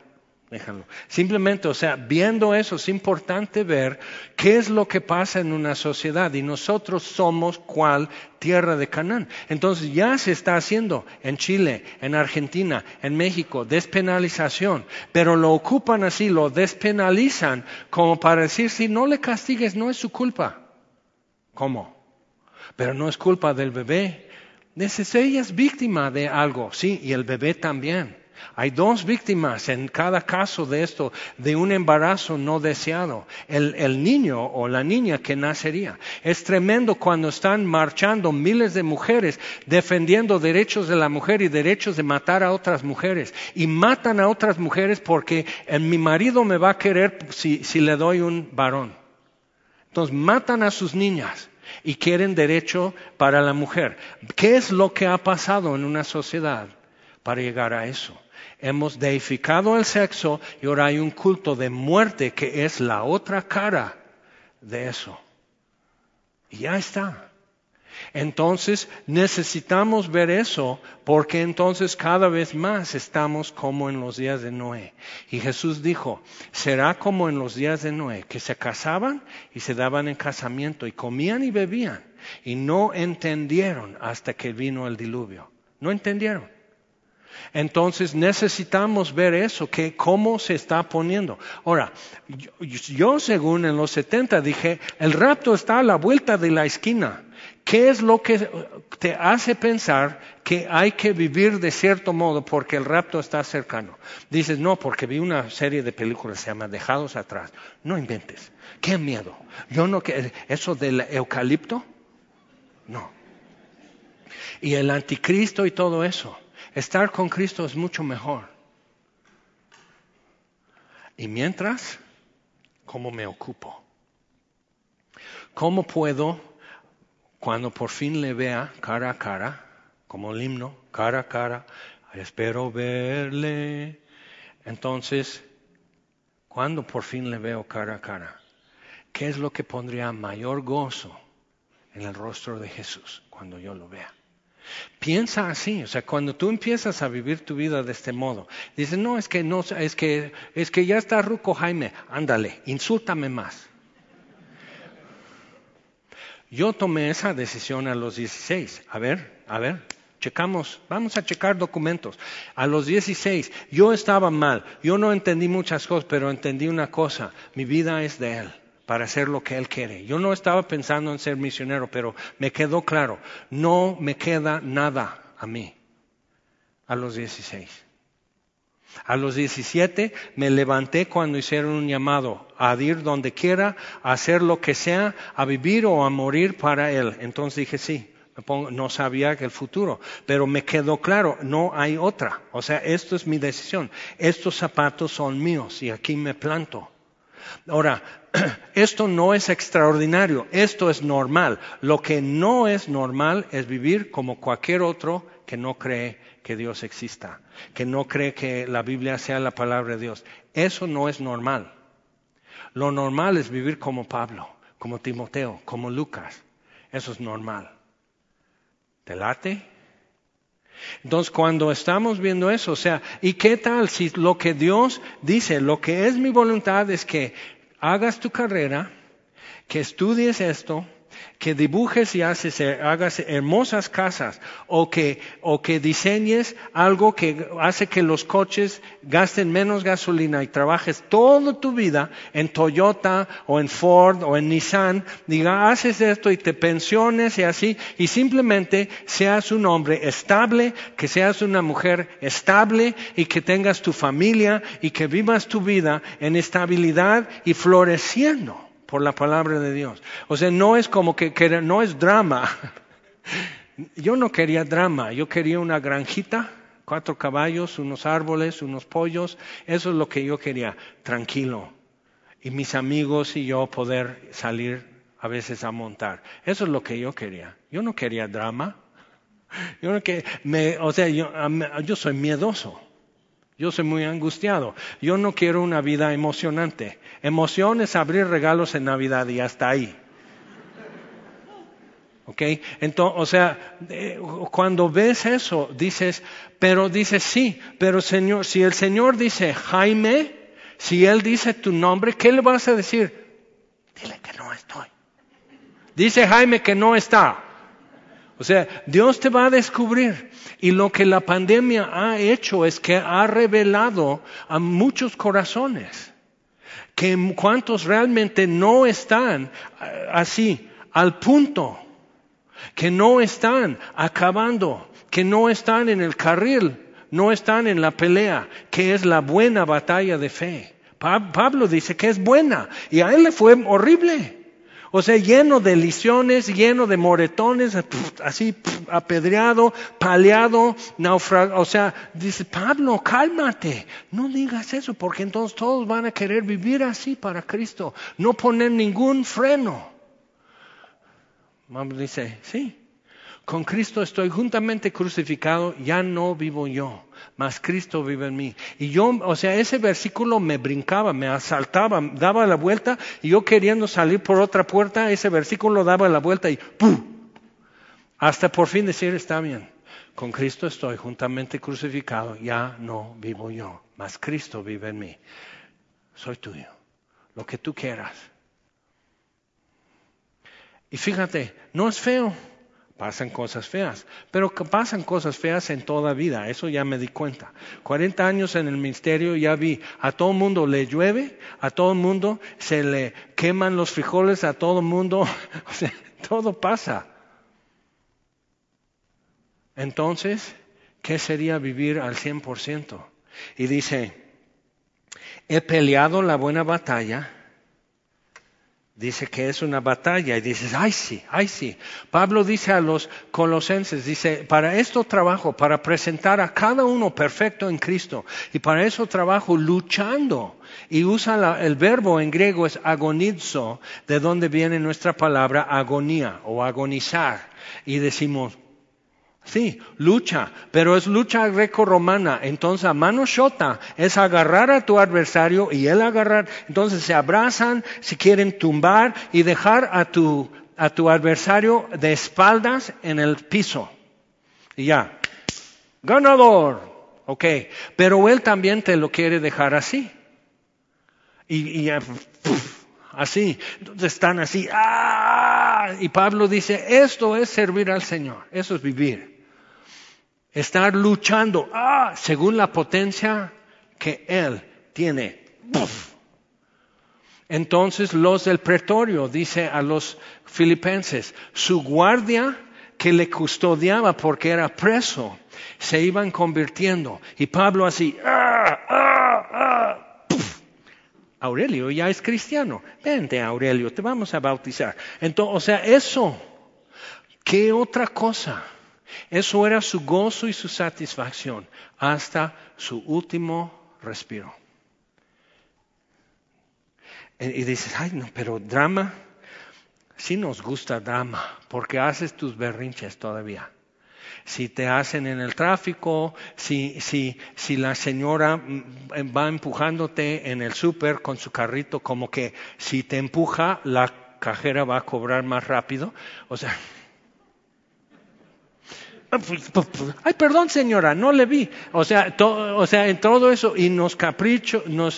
Déjalo. Simplemente, o sea, viendo eso es importante ver qué es lo que pasa en una sociedad y nosotros somos cual tierra de Canaán. Entonces ya se está haciendo en Chile, en Argentina, en México, despenalización, pero lo ocupan así, lo despenalizan como para decir, si no le castigues, no es su culpa. ¿Cómo? Pero no es culpa del bebé. Ella es víctima de algo, sí, y el bebé también. Hay dos víctimas en cada caso de esto, de un embarazo no deseado. El, niño o la niña que nacería. Es tremendo cuando están marchando miles de mujeres defendiendo derechos de la mujer y derechos de matar a otras mujeres. Y matan a otras mujeres porque mi marido me va a querer si, si le doy un varón. Entonces matan a sus niñas y quieren derecho para la mujer. ¿Qué es lo que ha pasado en una sociedad para llegar a eso? Hemos deificado el sexo y ahora hay un culto de muerte que es la otra cara de eso. Y ya está. Entonces necesitamos ver eso porque entonces cada vez más estamos como en los días de Noé. Y Jesús dijo, será como en los días de Noé, que se casaban y se daban en casamiento y comían y bebían y no entendieron hasta que vino el diluvio. No entendieron. Entonces necesitamos ver eso, que cómo se está poniendo. Ahora, yo, según en los 70 dije, el rapto está a la vuelta de la esquina. ¿Qué es lo que te hace pensar que hay que vivir de cierto modo porque el rapto está cercano? Dices, no, porque vi una serie de películas se llama Dejados atrás. No inventes. Qué miedo. Yo no, eso del eucalipto, no. Y el anticristo y todo eso. Estar con Cristo es mucho mejor. Y mientras, ¿cómo me ocupo? ¿Cómo puedo, cuando por fin le vea cara a cara, como el himno, cara a cara, espero verle? Entonces, cuando por fin le veo cara a cara, ¿qué es lo que pondría mayor gozo en el rostro de Jesús cuando yo lo vea? Piensa así, o sea, cuando tú empiezas a vivir tu vida de este modo, dices, no, es que no, es que, es que ya está Ruco Jaime, ándale, insúltame más. Yo tomé esa decisión a los 16. A ver, a ver, Checamos, vamos a checar documentos. A los 16, yo estaba mal, yo no entendí muchas cosas, pero entendí una cosa, mi vida es de Él para hacer lo que Él quiere. Yo no estaba pensando en ser misionero, pero me quedó claro, no me queda nada a mí a los 16. A los 17 me levanté cuando hicieron un llamado a ir donde quiera, a hacer lo que sea, a vivir o a morir para Él. Entonces dije, sí, no sabía que el futuro, pero me quedó claro, no hay otra. O sea, esto es mi decisión. Estos zapatos son míos y aquí me planto. Ahora, esto no es extraordinario, esto es normal. Lo que no es normal es vivir como cualquier otro que no cree que Dios exista, que no cree que la Biblia sea la palabra de Dios. Eso no es normal. Lo normal es vivir como Pablo, como Timoteo, como Lucas. Eso es normal. ¿Te late? Entonces, cuando estamos viendo eso, o sea, ¿y qué tal si lo que Dios dice, lo que es mi voluntad es que hagas tu carrera, que estudies esto, que dibujes y haces, eh, hagas hermosas casas o que, o que diseñes algo que hace que los coches gasten menos gasolina y trabajes toda tu vida en Toyota o en Ford o en Nissan, diga, haces esto y te pensiones y así, y simplemente seas un hombre estable, que seas una mujer estable y que tengas tu familia y que vivas tu vida en estabilidad y floreciendo por la palabra de Dios. O sea, no es como que, no es drama. Yo no quería drama, yo quería una granjita, cuatro caballos, unos árboles, unos pollos, eso es lo que yo quería, tranquilo. Y mis amigos y yo poder salir a veces a montar. Eso es lo que yo quería. Yo no quería drama. Yo no que me, o sea, yo, yo soy miedoso. Yo soy muy angustiado. Yo no quiero una vida emocionante. Emoción es abrir regalos en Navidad y hasta ahí. ¿Ok? Entonces, o sea, cuando ves eso, dices, pero dices sí, pero Señor, si el Señor dice Jaime, si Él dice tu nombre, ¿qué le vas a decir? Dile que no estoy. Dice Jaime que no está. O sea, Dios te va a descubrir. Y lo que la pandemia ha hecho es que ha revelado a muchos corazones que cuantos realmente no están eh, así, al punto, que no están acabando, que no están en el carril, no están en la pelea, que es la buena batalla de fe. Pablo dice que es buena y a él le fue horrible. O sea, lleno de lisiones, lleno de moretones, así apedreado, paleado, naufragado. O sea, dice, Pablo, cálmate, no digas eso, porque entonces todos van a querer vivir así para Cristo, no poner ningún freno. Pablo dice, sí, con Cristo estoy juntamente crucificado, ya no vivo yo, mas Cristo vive en mí. Y yo, o sea, ese versículo me brincaba, me asaltaba, daba la vuelta y yo queriendo salir por otra puerta, ese versículo daba la vuelta y ¡pum! Hasta por fin decir, está bien, con Cristo estoy juntamente crucificado, ya no vivo yo, mas Cristo vive en mí. Soy tuyo, lo que tú quieras. Y fíjate, no es feo pasan cosas feas, pero que pasan cosas feas en toda vida, eso ya me di cuenta. 40 años en el ministerio ya vi, a todo mundo le llueve, a todo mundo se le queman los frijoles, a todo mundo, todo pasa. Entonces, ¿qué sería vivir al 100%? Y dice, he peleado la buena batalla, dice que es una batalla y dices, ay sí, ay sí. Pablo dice a los colosenses, dice, para esto trabajo, para presentar a cada uno perfecto en Cristo. Y para eso trabajo luchando. Y usa el verbo en griego es agonizo, de donde viene nuestra palabra agonía o agonizar. Y decimos, Sí, lucha, pero es lucha greco-romana. Entonces, a mano shota es agarrar a tu adversario y él agarrar. Entonces, se abrazan, si quieren tumbar y dejar a tu, a tu adversario de espaldas en el piso. Y ya, ganador. Ok, pero él también te lo quiere dejar así. Y, y así. Entonces están así. ¡ah! Y Pablo dice, esto es servir al Señor, eso es vivir. Estar luchando, ah, según la potencia que Él tiene. Entonces los del pretorio, dice a los filipenses, su guardia que le custodiaba porque era preso, se iban convirtiendo. Y Pablo así, ¡ah, ah, ah! Aurelio ya es cristiano. Vente, Aurelio, te vamos a bautizar. Entonces, o sea, eso, ¿qué otra cosa? Eso era su gozo y su satisfacción hasta su último respiro. Y dices, ay, no, pero drama, sí nos gusta drama, porque haces tus berrinches todavía si te hacen en el tráfico, si, si, si la señora mm, va empujándote en el súper con su carrito, como que si te empuja, la cajera va a cobrar más rápido. O sea, Ay, perdón, señora, no le vi. O sea, o sea, en todo eso y nos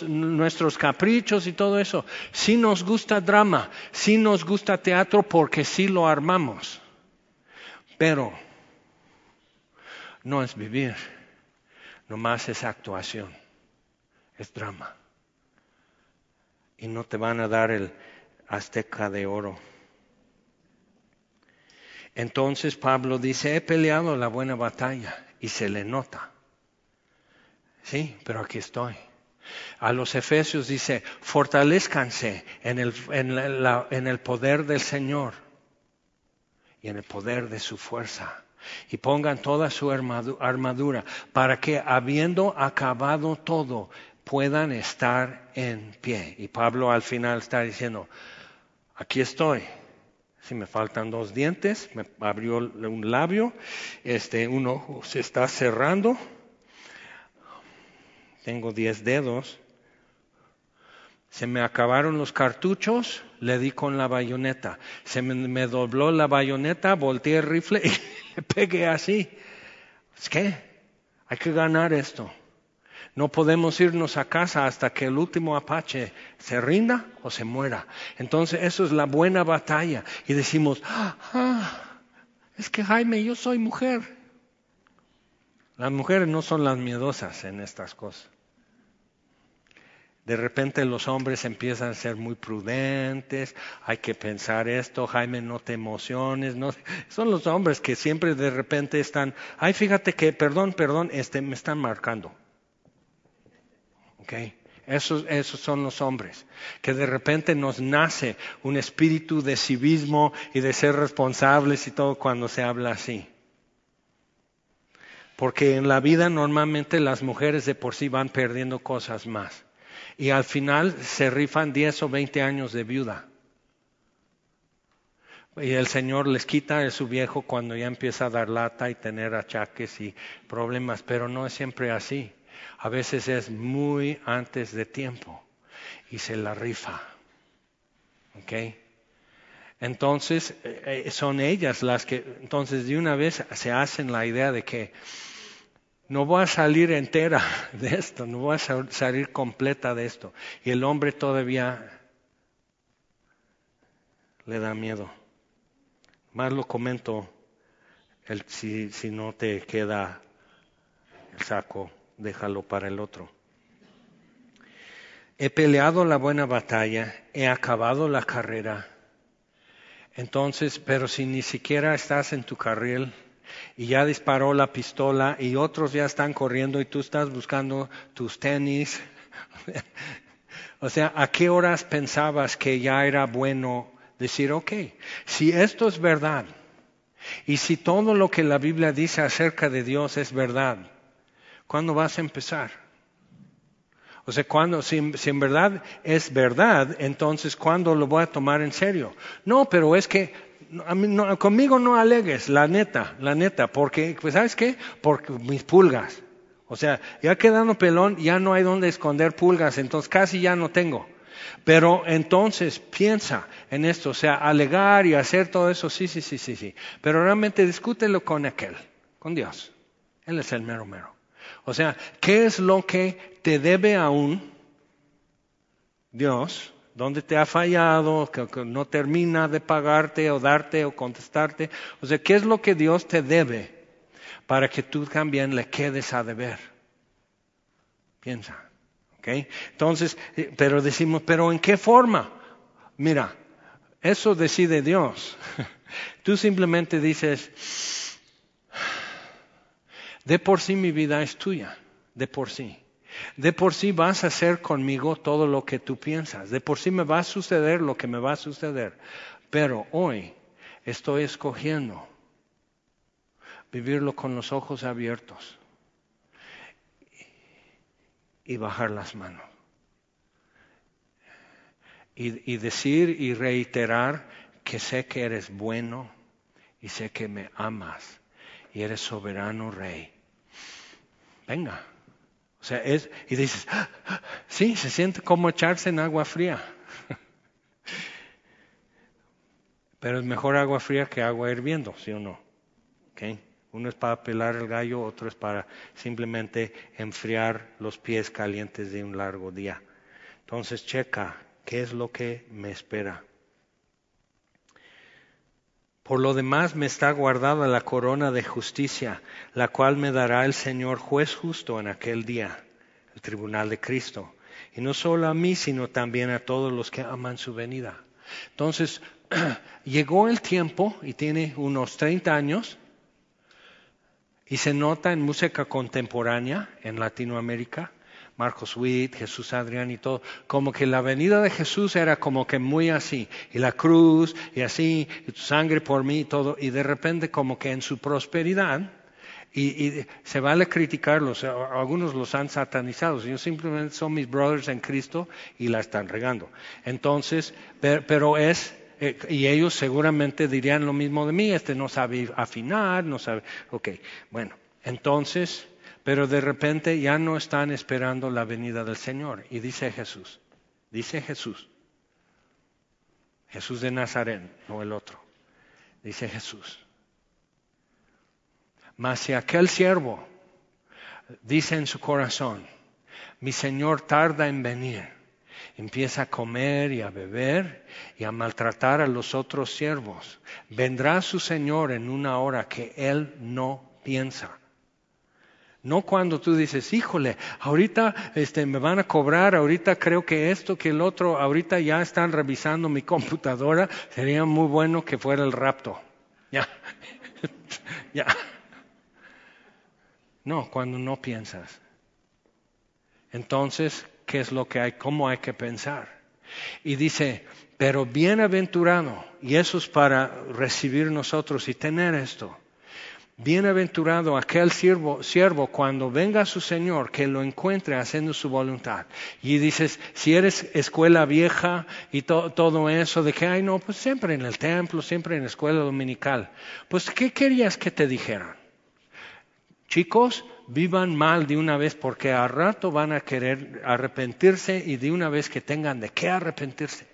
nuestros caprichos y todo eso, sí nos gusta drama, sí nos gusta teatro porque sí lo armamos. Pero no es vivir, nomás es actuación, es drama. Y no te van a dar el azteca de oro. Entonces Pablo dice, he peleado la buena batalla y se le nota. Sí, pero aquí estoy. A los efesios dice, fortalezcanse en el, en el poder del Señor y en el poder de su fuerza y pongan toda su armadura para que habiendo acabado todo puedan estar en pie. Y Pablo al final está diciendo, aquí estoy. Si me faltan dos dientes, me abrió un labio, este uno se está cerrando. Tengo diez dedos. Se me acabaron los cartuchos, le di con la bayoneta. Se me, dobló la bayoneta, volteé el rifle y le pegué así. Es que hay que ganar esto. No podemos irnos a casa hasta que el último apache se rinda o se muera. Entonces eso es la buena batalla. Y decimos, ah, ah es que Jaime, yo soy mujer. Las mujeres no son las miedosas en estas cosas. De repente los hombres empiezan a ser muy prudentes, hay que pensar esto, Jaime, no te emociones, no. Son los hombres que siempre de repente están, ay, fíjate que, perdón, perdón, este, me están marcando. Esos, esos son los hombres, que de repente nos nace un espíritu de civismo y de ser responsables y todo cuando se habla así. Porque en la vida normalmente las mujeres de por sí van perdiendo cosas más y al final se rifan 10 o 20 años de viuda. Y el Señor les quita a su viejo cuando ya empieza a dar lata y tener achaques y problemas, pero no es siempre así. A veces es muy antes de tiempo y se la rifa. ¿Ok? Entonces, eh, eh, son ellas las que, entonces de una vez se hacen la idea de que no voy a salir entera de esto, no voy a salir completa de esto. Y el hombre todavía le da miedo. Más lo comento, el, si, si no te queda el saco, déjalo para el otro. He peleado la buena batalla, he acabado la carrera. Entonces, pero si ni siquiera estás en tu carril, y ya disparó la pistola y otros ya están corriendo y tú estás buscando tus tenis. o sea, ¿a qué horas pensabas que ya era bueno decir, ok, si esto es verdad y si todo lo que la Biblia dice acerca de Dios es verdad, ¿cuándo vas a empezar? O sea, cuando, si, en verdad es verdad, entonces ¿cuándo lo voy a tomar en serio? No, pero es que conmigo no alegues, la neta, la neta, porque, pues, ¿sabes qué? Porque mis pulgas. O sea, ya quedando pelón, ya no hay donde esconder pulgas, entonces casi ya no tengo. Pero entonces piensa en esto, o sea, alegar y hacer todo eso, sí, sí, sí, sí, sí. Pero realmente discútelo con aquel, con Dios. Él es el mero mero. O sea, ¿qué es lo que te debe aún Dios dónde te ha fallado, que, no termina de pagarte o darte o contestarte. O sea, ¿qué es lo que Dios te debe? para que tú también le quedes a deber. Piensa. ¿ok? Entonces, eh, pero decimos, pero ¿en qué forma? Mira, eso decide Dios. Tú simplemente dices, de por sí mi vida es tuya, de por sí. De por sí vas a hacer conmigo todo lo que tú piensas. De por sí me va a suceder lo que me va a suceder. Pero hoy estoy escogiendo vivirlo con los ojos abiertos y bajar las manos. Y, decir y reiterar que sé que eres bueno y sé que me amas y eres soberano rey. Venga. O sea, es, y dices, sí, se siente como echarse en agua fría. Pero es mejor agua fría que agua hirviendo, ¿sí o no? ¿Okay? Uno es para pelar el gallo, otro es para simplemente enfriar los pies calientes de un largo día. Entonces checa qué es lo que me espera. Por lo demás me está guardada la corona de justicia, la cual me dará el Señor juez justo en aquel día, el tribunal de Cristo. Y no solo a mí, sino también a todos los que aman su venida. Entonces, llegó el tiempo, y tiene unos 30 años, y se nota en música contemporánea en Latinoamérica, Marcos Witt, Jesús Adrián y todo, como que la venida de Jesús era como que muy así, y la cruz, y así, y tu sangre por mí y todo, y de repente como que en su prosperidad, y, se vale criticarlos, algunos los han satanizado, ellos simplemente son mis brothers en Cristo y la están regando. Entonces, pero es eh, y ellos seguramente dirían lo mismo de mí, este no sabe afinar, no sabe, ok, bueno, entonces, pero de repente ya no están esperando la venida del Señor. Y dice Jesús, dice Jesús, Jesús de Nazaret, no el otro, dice Jesús. Mas si aquel siervo dice en su corazón, mi Señor tarda en venir, empieza a comer y a beber y a maltratar a los otros siervos. Vendrá su Señor en una hora que Él no piensa. No cuando tú dices, híjole, ahorita este, me van a cobrar, ahorita creo que esto, que el otro, ahorita ya están revisando mi computadora, sería muy bueno que fuera el rapto. Ya, ya. No, cuando no piensas. Entonces, qué es lo que hay, cómo hay que pensar. Y dice, pero bienaventurado, y eso es para recibir nosotros y tener esto. Bienaventurado aquel siervo, siervo cuando venga su Señor que lo encuentre haciendo su voluntad. Y dices, si eres escuela vieja y todo eso, de que, ay no, pues siempre en el templo, siempre en la escuela dominical. Pues, ¿qué querías que te dijeran? Chicos, vivan mal de una vez porque a rato van a querer arrepentirse y de una vez que tengan de qué arrepentirse.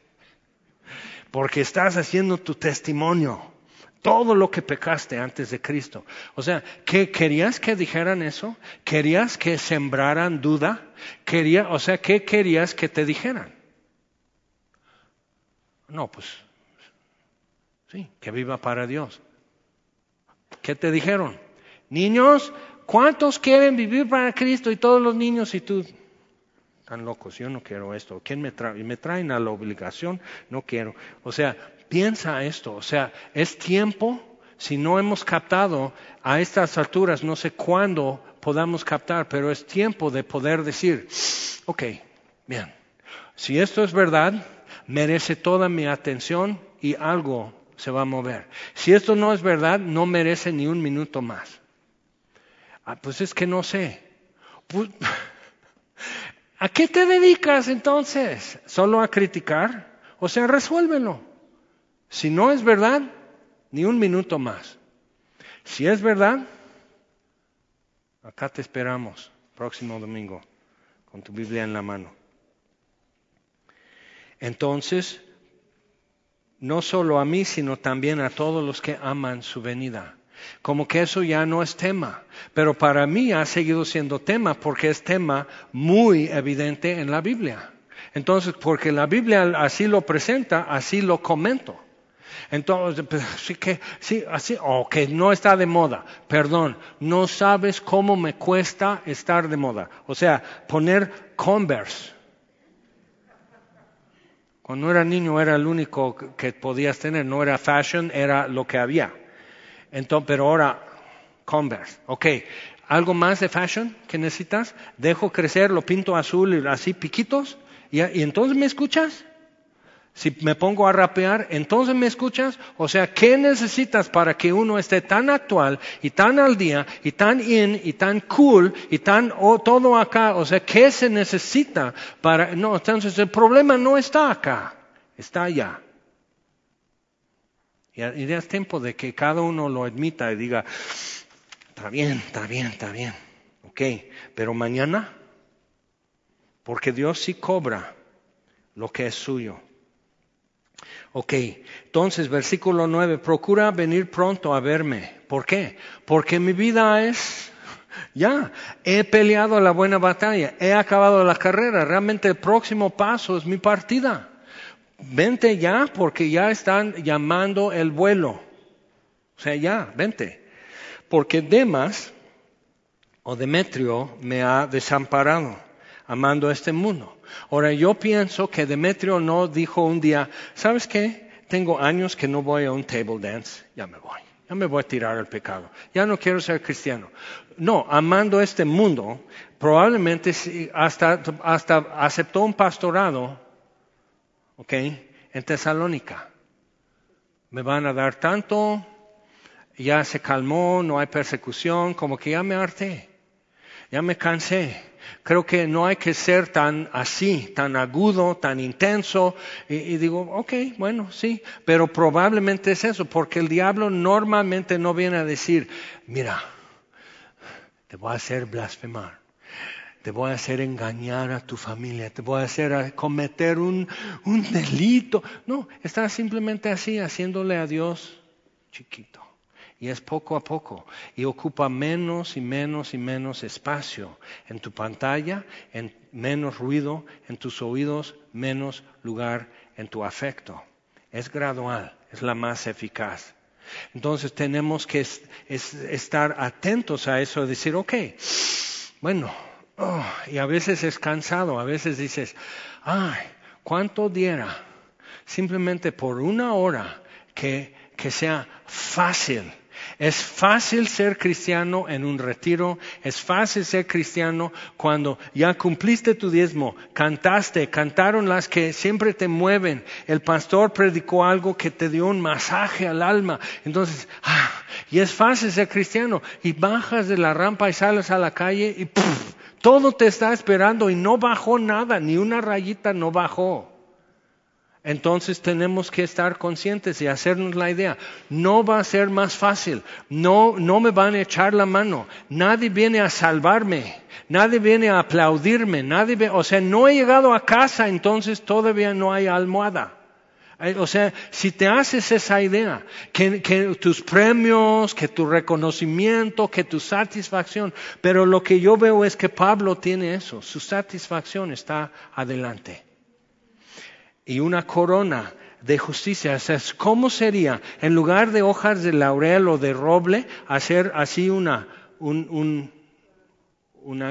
Porque estás haciendo tu testimonio, todo lo que pecaste antes de Cristo. O sea, ¿qué, ¿querías que dijeran eso? ¿Querías que sembraran duda? ¿Quería, o sea, ¿qué querías que te dijeran? No, pues sí, que viva para Dios. ¿Qué te dijeron? Niños, ¿Cuántos quieren vivir para Cristo y todos los niños y tú? Están locos, yo no quiero esto. ¿Quién me trae? Me traen a la obligación, no quiero. O sea, piensa esto. O sea, es tiempo, si no hemos captado a estas alturas, no sé cuándo podamos captar, pero es tiempo de poder decir, ok, bien, si esto es verdad, merece toda mi atención y algo se va a mover. Si esto no es verdad, no merece ni un minuto más. Ah, pues es que no sé. Pues, ¿A qué te dedicas entonces? ¿Solo a criticar? O sea, resuélvelo. Si no es verdad, ni un minuto más. Si es verdad, acá te esperamos próximo domingo con tu Biblia en la mano. Entonces, no solo a mí, sino también a todos los que aman su venida. Como que eso ya no es tema. Pero para mí ha seguido siendo tema porque es tema muy evidente en la Biblia. Entonces, porque la Biblia así lo presenta, así lo comento. Entonces, pues, sí que, sí, así, o que no está de moda. Perdón, no sabes cómo me cuesta estar de moda. O sea, poner Converse. Cuando era niño era el único que podías tener, no era fashion, era lo que había. Entonces, pero ahora, Converse. Ok, ¿algo más de fashion que necesitas? Dejo crecer, lo pinto azul y así piquitos. ¿Y, y entonces me escuchas? Si me pongo a rapear, entonces me escuchas. O sea, ¿qué necesitas para que uno esté tan actual y tan al día y tan in y tan cool y tan todo acá? O sea, ¿qué se necesita para... No, entonces el problema no está acá, está allá. Y, y es tiempo de que cada uno lo admita y diga, está bien, está bien, está bien. Ok, pero mañana, porque Dios sí cobra lo que es suyo. Ok, entonces versículo 9, procura venir pronto a verme. ¿Por qué? Porque mi vida es, ya, he peleado la buena batalla, he acabado la carrera, realmente el próximo paso es mi partida. Vente ya porque ya están llamando el vuelo. O sea, ya, vente. Porque Demas o Demetrio me ha desamparado amando este mundo. Ahora yo pienso que Demetrio no dijo un día, ¿sabes qué? Tengo años que no voy a un table dance, ya me voy, ya me voy a tirar al pecado, ya no quiero ser cristiano. No, amando este mundo, probablemente hasta, hasta aceptó un pastorado, ¿ok? En Tesalónica. Me van a dar tanto, ya se calmó, no hay persecución, como que ya me harté, ya me cansé creo que no hay que ser tan así, tan agudo, tan intenso. Y, digo, ok, bueno, sí, pero probablemente es eso, porque el diablo normalmente no viene a decir, mira, te voy a hacer blasfemar. Te voy a hacer engañar a tu familia, te voy a hacer cometer un, delito. No, está simplemente así, haciéndole a Dios chiquito. Y es poco a poco. Y ocupa menos y menos y menos espacio en tu pantalla, en menos ruido en tus oídos, menos lugar en tu afecto. Es gradual, es la más eficaz. Entonces tenemos que estar atentos a eso, decir, ok, bueno, oh", y a veces es cansado, a veces dices, ay, ¿cuánto diera simplemente por una hora que, que sea fácil? Es fácil ser cristiano en un retiro, es fácil ser cristiano cuando ya cumpliste tu diezmo, cantaste, cantaron las que siempre te mueven, el pastor predicó algo que te dio un masaje al alma, entonces, ah, y es fácil ser cristiano y bajas de la rampa y sales a la calle y todo te está esperando y no bajó nada, ni una rayita no bajó. Entonces tenemos que estar conscientes y hacernos la idea. No va a ser más fácil. No, no me van a echar la mano. Nadie viene a salvarme. Nadie viene a aplaudirme. Nadie, o sea, no he llegado a casa, entonces todavía no hay almohada. Eh, o sea, si te haces esa idea, que, que, tus premios, que tu reconocimiento, que tu satisfacción, pero lo que yo veo es que Pablo tiene eso, su satisfacción está adelante y una corona de justicia. ¿Cómo sería, en lugar de hojas de laurel o de roble, hacer así una, una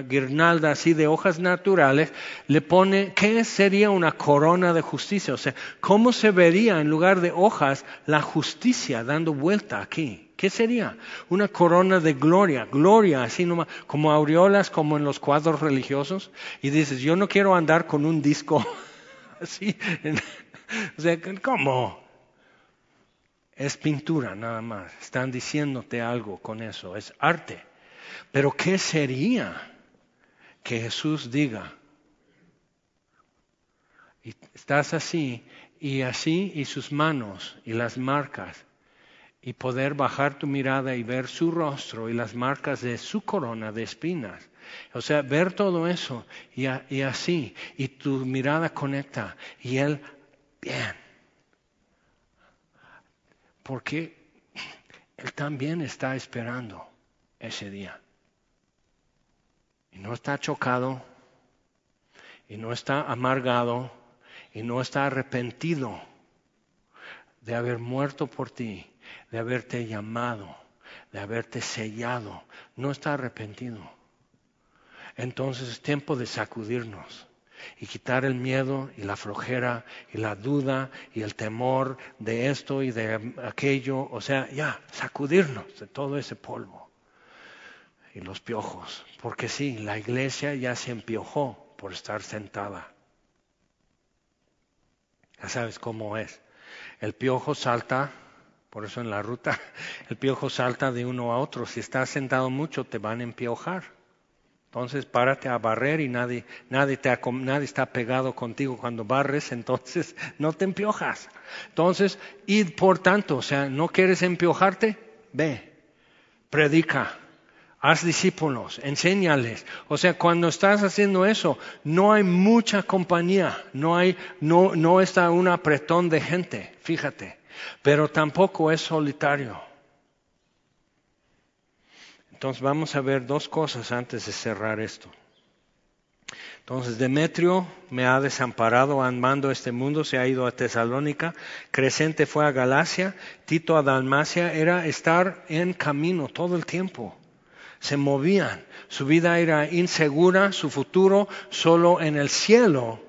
guirnalda así de hojas naturales? Le pone, ¿qué sería una corona de justicia? O sea, ¿cómo se vería en lugar de hojas la justicia dando vuelta aquí? ¿Qué sería? Una corona de gloria, gloria, así nomás, como aureolas, como en los cuadros religiosos. Y dices, yo no quiero andar con un disco así. ¿cómo? Es pintura nada más. Están diciéndote algo con eso. Es arte. Pero ¿qué sería que Jesús diga? Y estás así y así y sus manos y las marcas y poder bajar tu mirada y ver su rostro y las marcas de su corona de espinas o sea, ver todo eso y, así, y tu mirada conecta y Él, bien. Porque Él también está esperando ese día. Y no está chocado, y no está amargado, y no está arrepentido de haber muerto por ti, de haberte llamado, de haberte sellado, no está arrepentido. Entonces es tiempo de sacudirnos y quitar el miedo y la flojera y la duda y el temor de esto y de aquello, o sea, ya, sacudirnos de todo ese polvo y los piojos, porque sí, la iglesia ya se empiojó por estar sentada. Ya sabes cómo es. El piojo salta, por eso en la ruta, el piojo salta de uno a otro. Si estás sentado mucho, te van a empiojar. Entonces párate a barrer y nadie, nadie, te, nadie está pegado contigo cuando barres, entonces no te empiojas. Entonces, y por tanto, o sea, ¿no quieres empiojarte? Ve, predica, haz discípulos, enséñales. O sea, cuando estás haciendo eso, no hay mucha compañía, no hay, no, no está un apretón de gente, fíjate, pero tampoco es solitario. Entonces vamos a ver dos cosas antes de cerrar esto. Entonces Demetrio me ha desamparado amando este mundo, se ha ido a Tesalónica, Crescente fue a Galacia, Tito a Dalmacia, era estar en camino todo el tiempo. Se movían, su vida era insegura, su futuro solo en el cielo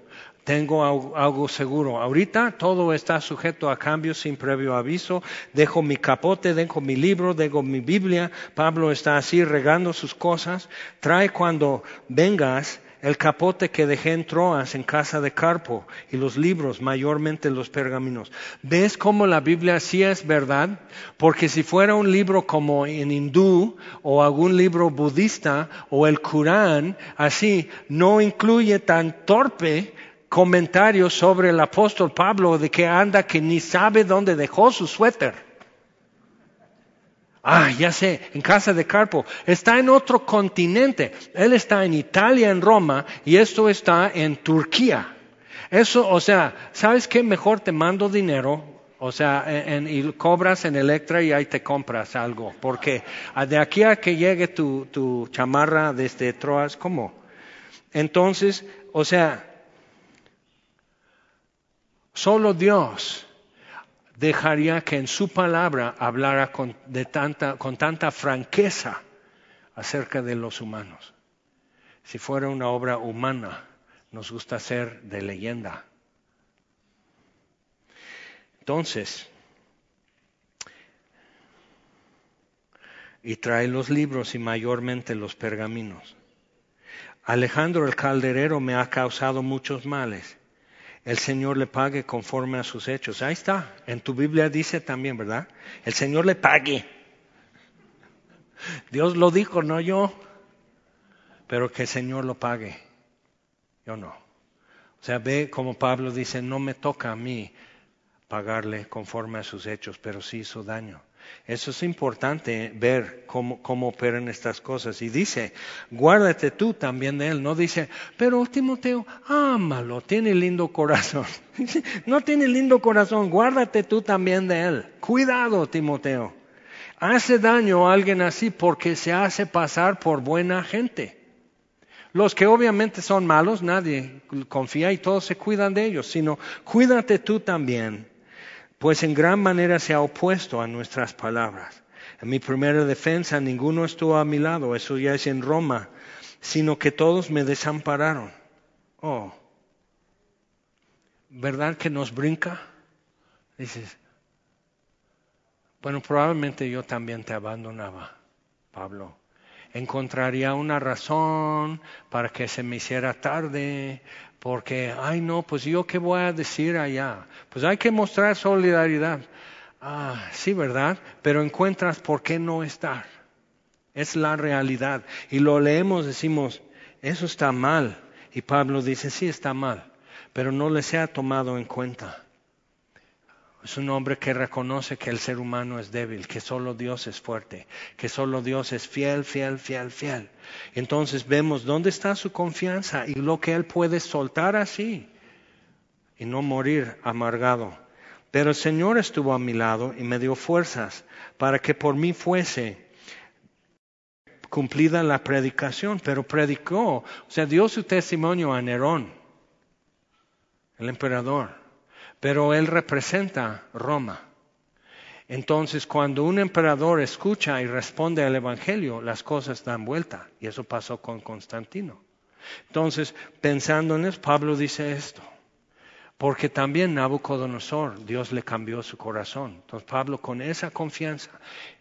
tengo algo seguro. Ahorita todo está sujeto a cambios sin previo aviso. Dejo mi capote, dejo mi libro, dejo mi Biblia. Pablo está así regando sus cosas. Trae cuando vengas el capote que dejé en Troas en casa de Carpo y los libros, mayormente los pergaminos. ¿Ves cómo la Biblia sí es verdad? Porque si fuera un libro como en hindú o algún libro budista o el Corán, así, no incluye tan torpe comentarios sobre el apóstol Pablo de que anda que ni sabe dónde dejó su suéter. Ah, ya sé, en casa de Carpo. Está en otro continente. Él está en Italia, en Roma, y esto está en Turquía. Eso, o sea, ¿sabes qué? Mejor te mando dinero, o sea, y cobras en Electra y ahí te compras algo. Porque de aquí a que llegue tu, tu chamarra desde Troas, ¿cómo? Entonces, o sea, Solo Dios dejaría que en su palabra hablara con, tanta, con tanta franqueza acerca de los humanos. Si fuera una obra humana, nos gusta ser de leyenda. Entonces, y trae los libros y mayormente los pergaminos. Alejandro el calderero me ha causado muchos males el Señor le pague conforme a sus hechos. Ahí está, en tu Biblia dice también, ¿verdad? El Señor le pague. Dios lo dijo, no yo, pero que el Señor lo pague. Yo no. O sea, ve como Pablo dice, no me toca a mí pagarle conforme a sus hechos, pero sí hizo daño. Eso es importante ver cómo, operan estas cosas. Y dice, guárdate tú también de él. No dice, pero Timoteo, ámalo, tiene lindo corazón. no tiene lindo corazón, guárdate tú también de él. Cuidado, Timoteo. Hace daño a alguien así porque se hace pasar por buena gente. Los que obviamente son malos, nadie confía y todos se cuidan de ellos, sino cuídate tú también pues en gran manera se ha opuesto a nuestras palabras. En mi primera defensa ninguno estuvo a mi lado, eso ya es en Roma, sino que todos me desampararon. Oh, ¿verdad que nos brinca? Dices, bueno, probablemente yo también te abandonaba, Pablo. Encontraría una razón para que se me hiciera tarde, porque, ay no, pues yo qué voy a decir allá. Pues hay que mostrar solidaridad. Ah, sí, ¿verdad? Pero encuentras por qué no estar. Es la realidad. Y lo leemos, decimos, eso está mal. Y Pablo dice, sí está mal, pero no les ha tomado en cuenta. Es un hombre que reconoce que el ser humano es débil, que solo Dios es fuerte, que solo Dios es fiel, fiel, fiel, fiel. Entonces vemos dónde está su confianza y lo que él puede soltar así y no morir amargado. Pero el Señor estuvo a mi lado y me dio fuerzas para que por mí fuese cumplida la predicación, pero predicó, o sea, dio su testimonio a Nerón, el emperador pero él representa Roma. Entonces, cuando un emperador escucha y responde al Evangelio, las cosas dan vuelta. Y eso pasó con Constantino. Entonces, pensando en eso, Pablo dice esto. Porque también Nabucodonosor, Dios le cambió su corazón. Entonces Pablo con esa confianza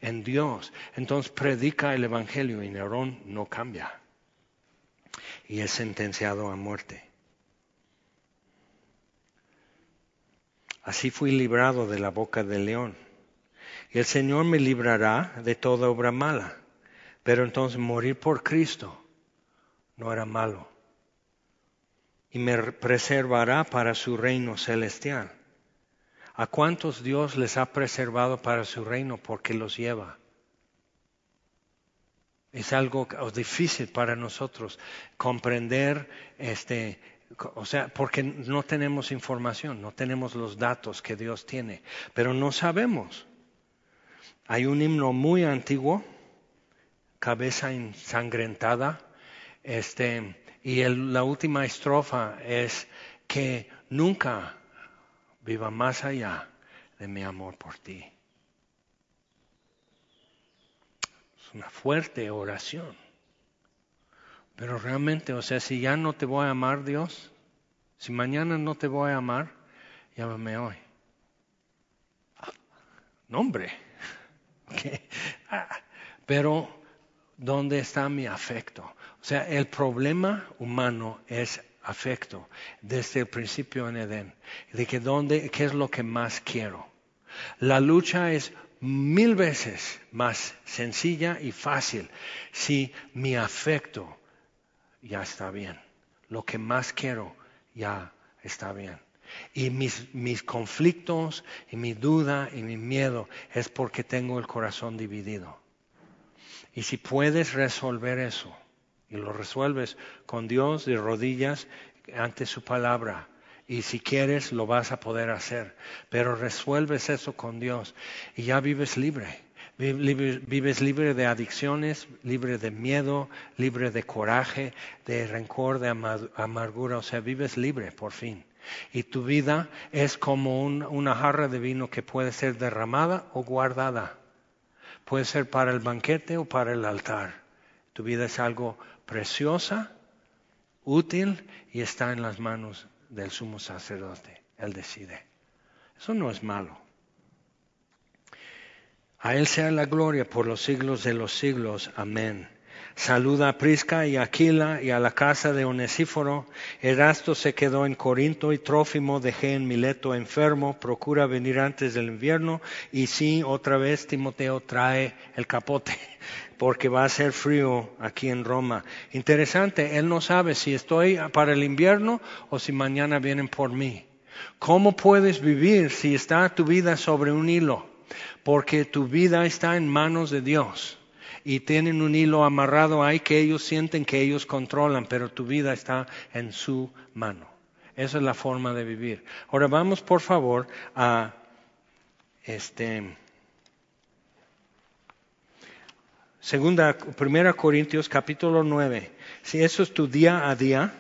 en Dios, entonces predica el Evangelio y Nerón no cambia. Y es sentenciado a muerte. Así fui librado de la boca del león. Y el Señor me librará de toda obra mala. Pero entonces morir por Cristo no era malo. Y me preservará para su reino celestial. ¿A cuántos Dios les ha preservado para su reino porque los lleva? Es algo difícil para nosotros comprender este o sea, porque no tenemos información, no tenemos los datos que Dios tiene, pero no sabemos. Hay un himno muy antiguo, cabeza ensangrentada, este, y la última estrofa es que nunca viva más allá de mi amor por ti. Es una fuerte oración. Pero realmente, o sea, si ya no te voy a amar, Dios, si mañana no te voy a amar, llámame hoy. Nombre. Ah, pero, ¿dónde está mi afecto? O sea, el problema humano es afecto desde el principio en Edén. De que dónde, qué es lo que más quiero. La lucha es mil veces más sencilla y fácil si mi afecto ya está bien. Lo que más quiero ya está bien. Y mis, mis conflictos y mi duda y mi miedo es porque tengo el corazón dividido. Y si puedes resolver eso, y lo resuelves con Dios de rodillas ante su palabra, y si quieres lo vas a poder hacer, pero resuelves eso con Dios y ya vives libre. Vives libre de adicciones, libre de miedo, libre de coraje, de rencor, de amargura. O sea, vives libre por fin. Y tu vida es como una jarra de vino que puede ser derramada o guardada. Puede ser para el banquete o para el altar. Tu vida es algo preciosa, útil y está en las manos del sumo sacerdote. Él decide. Eso no es malo. A Él sea la gloria por los siglos de los siglos. Amén. Saluda a Prisca y Aquila y a la casa de Onesíforo. Erasto se quedó en Corinto y Trófimo dejé en Mileto enfermo. Procura venir antes del invierno. Y sí, otra vez Timoteo trae el capote porque va a ser frío aquí en Roma. Interesante, él no sabe si estoy para el invierno o si mañana vienen por mí. ¿Cómo puedes vivir si está tu vida sobre un hilo? Porque tu vida está en manos de Dios y tienen un hilo amarrado ahí que ellos sienten que ellos controlan, pero tu vida está en su mano. Esa es la forma de vivir. Ahora vamos por favor a este Segunda, Primera Corintios capítulo 9. Si eso es tu día a día,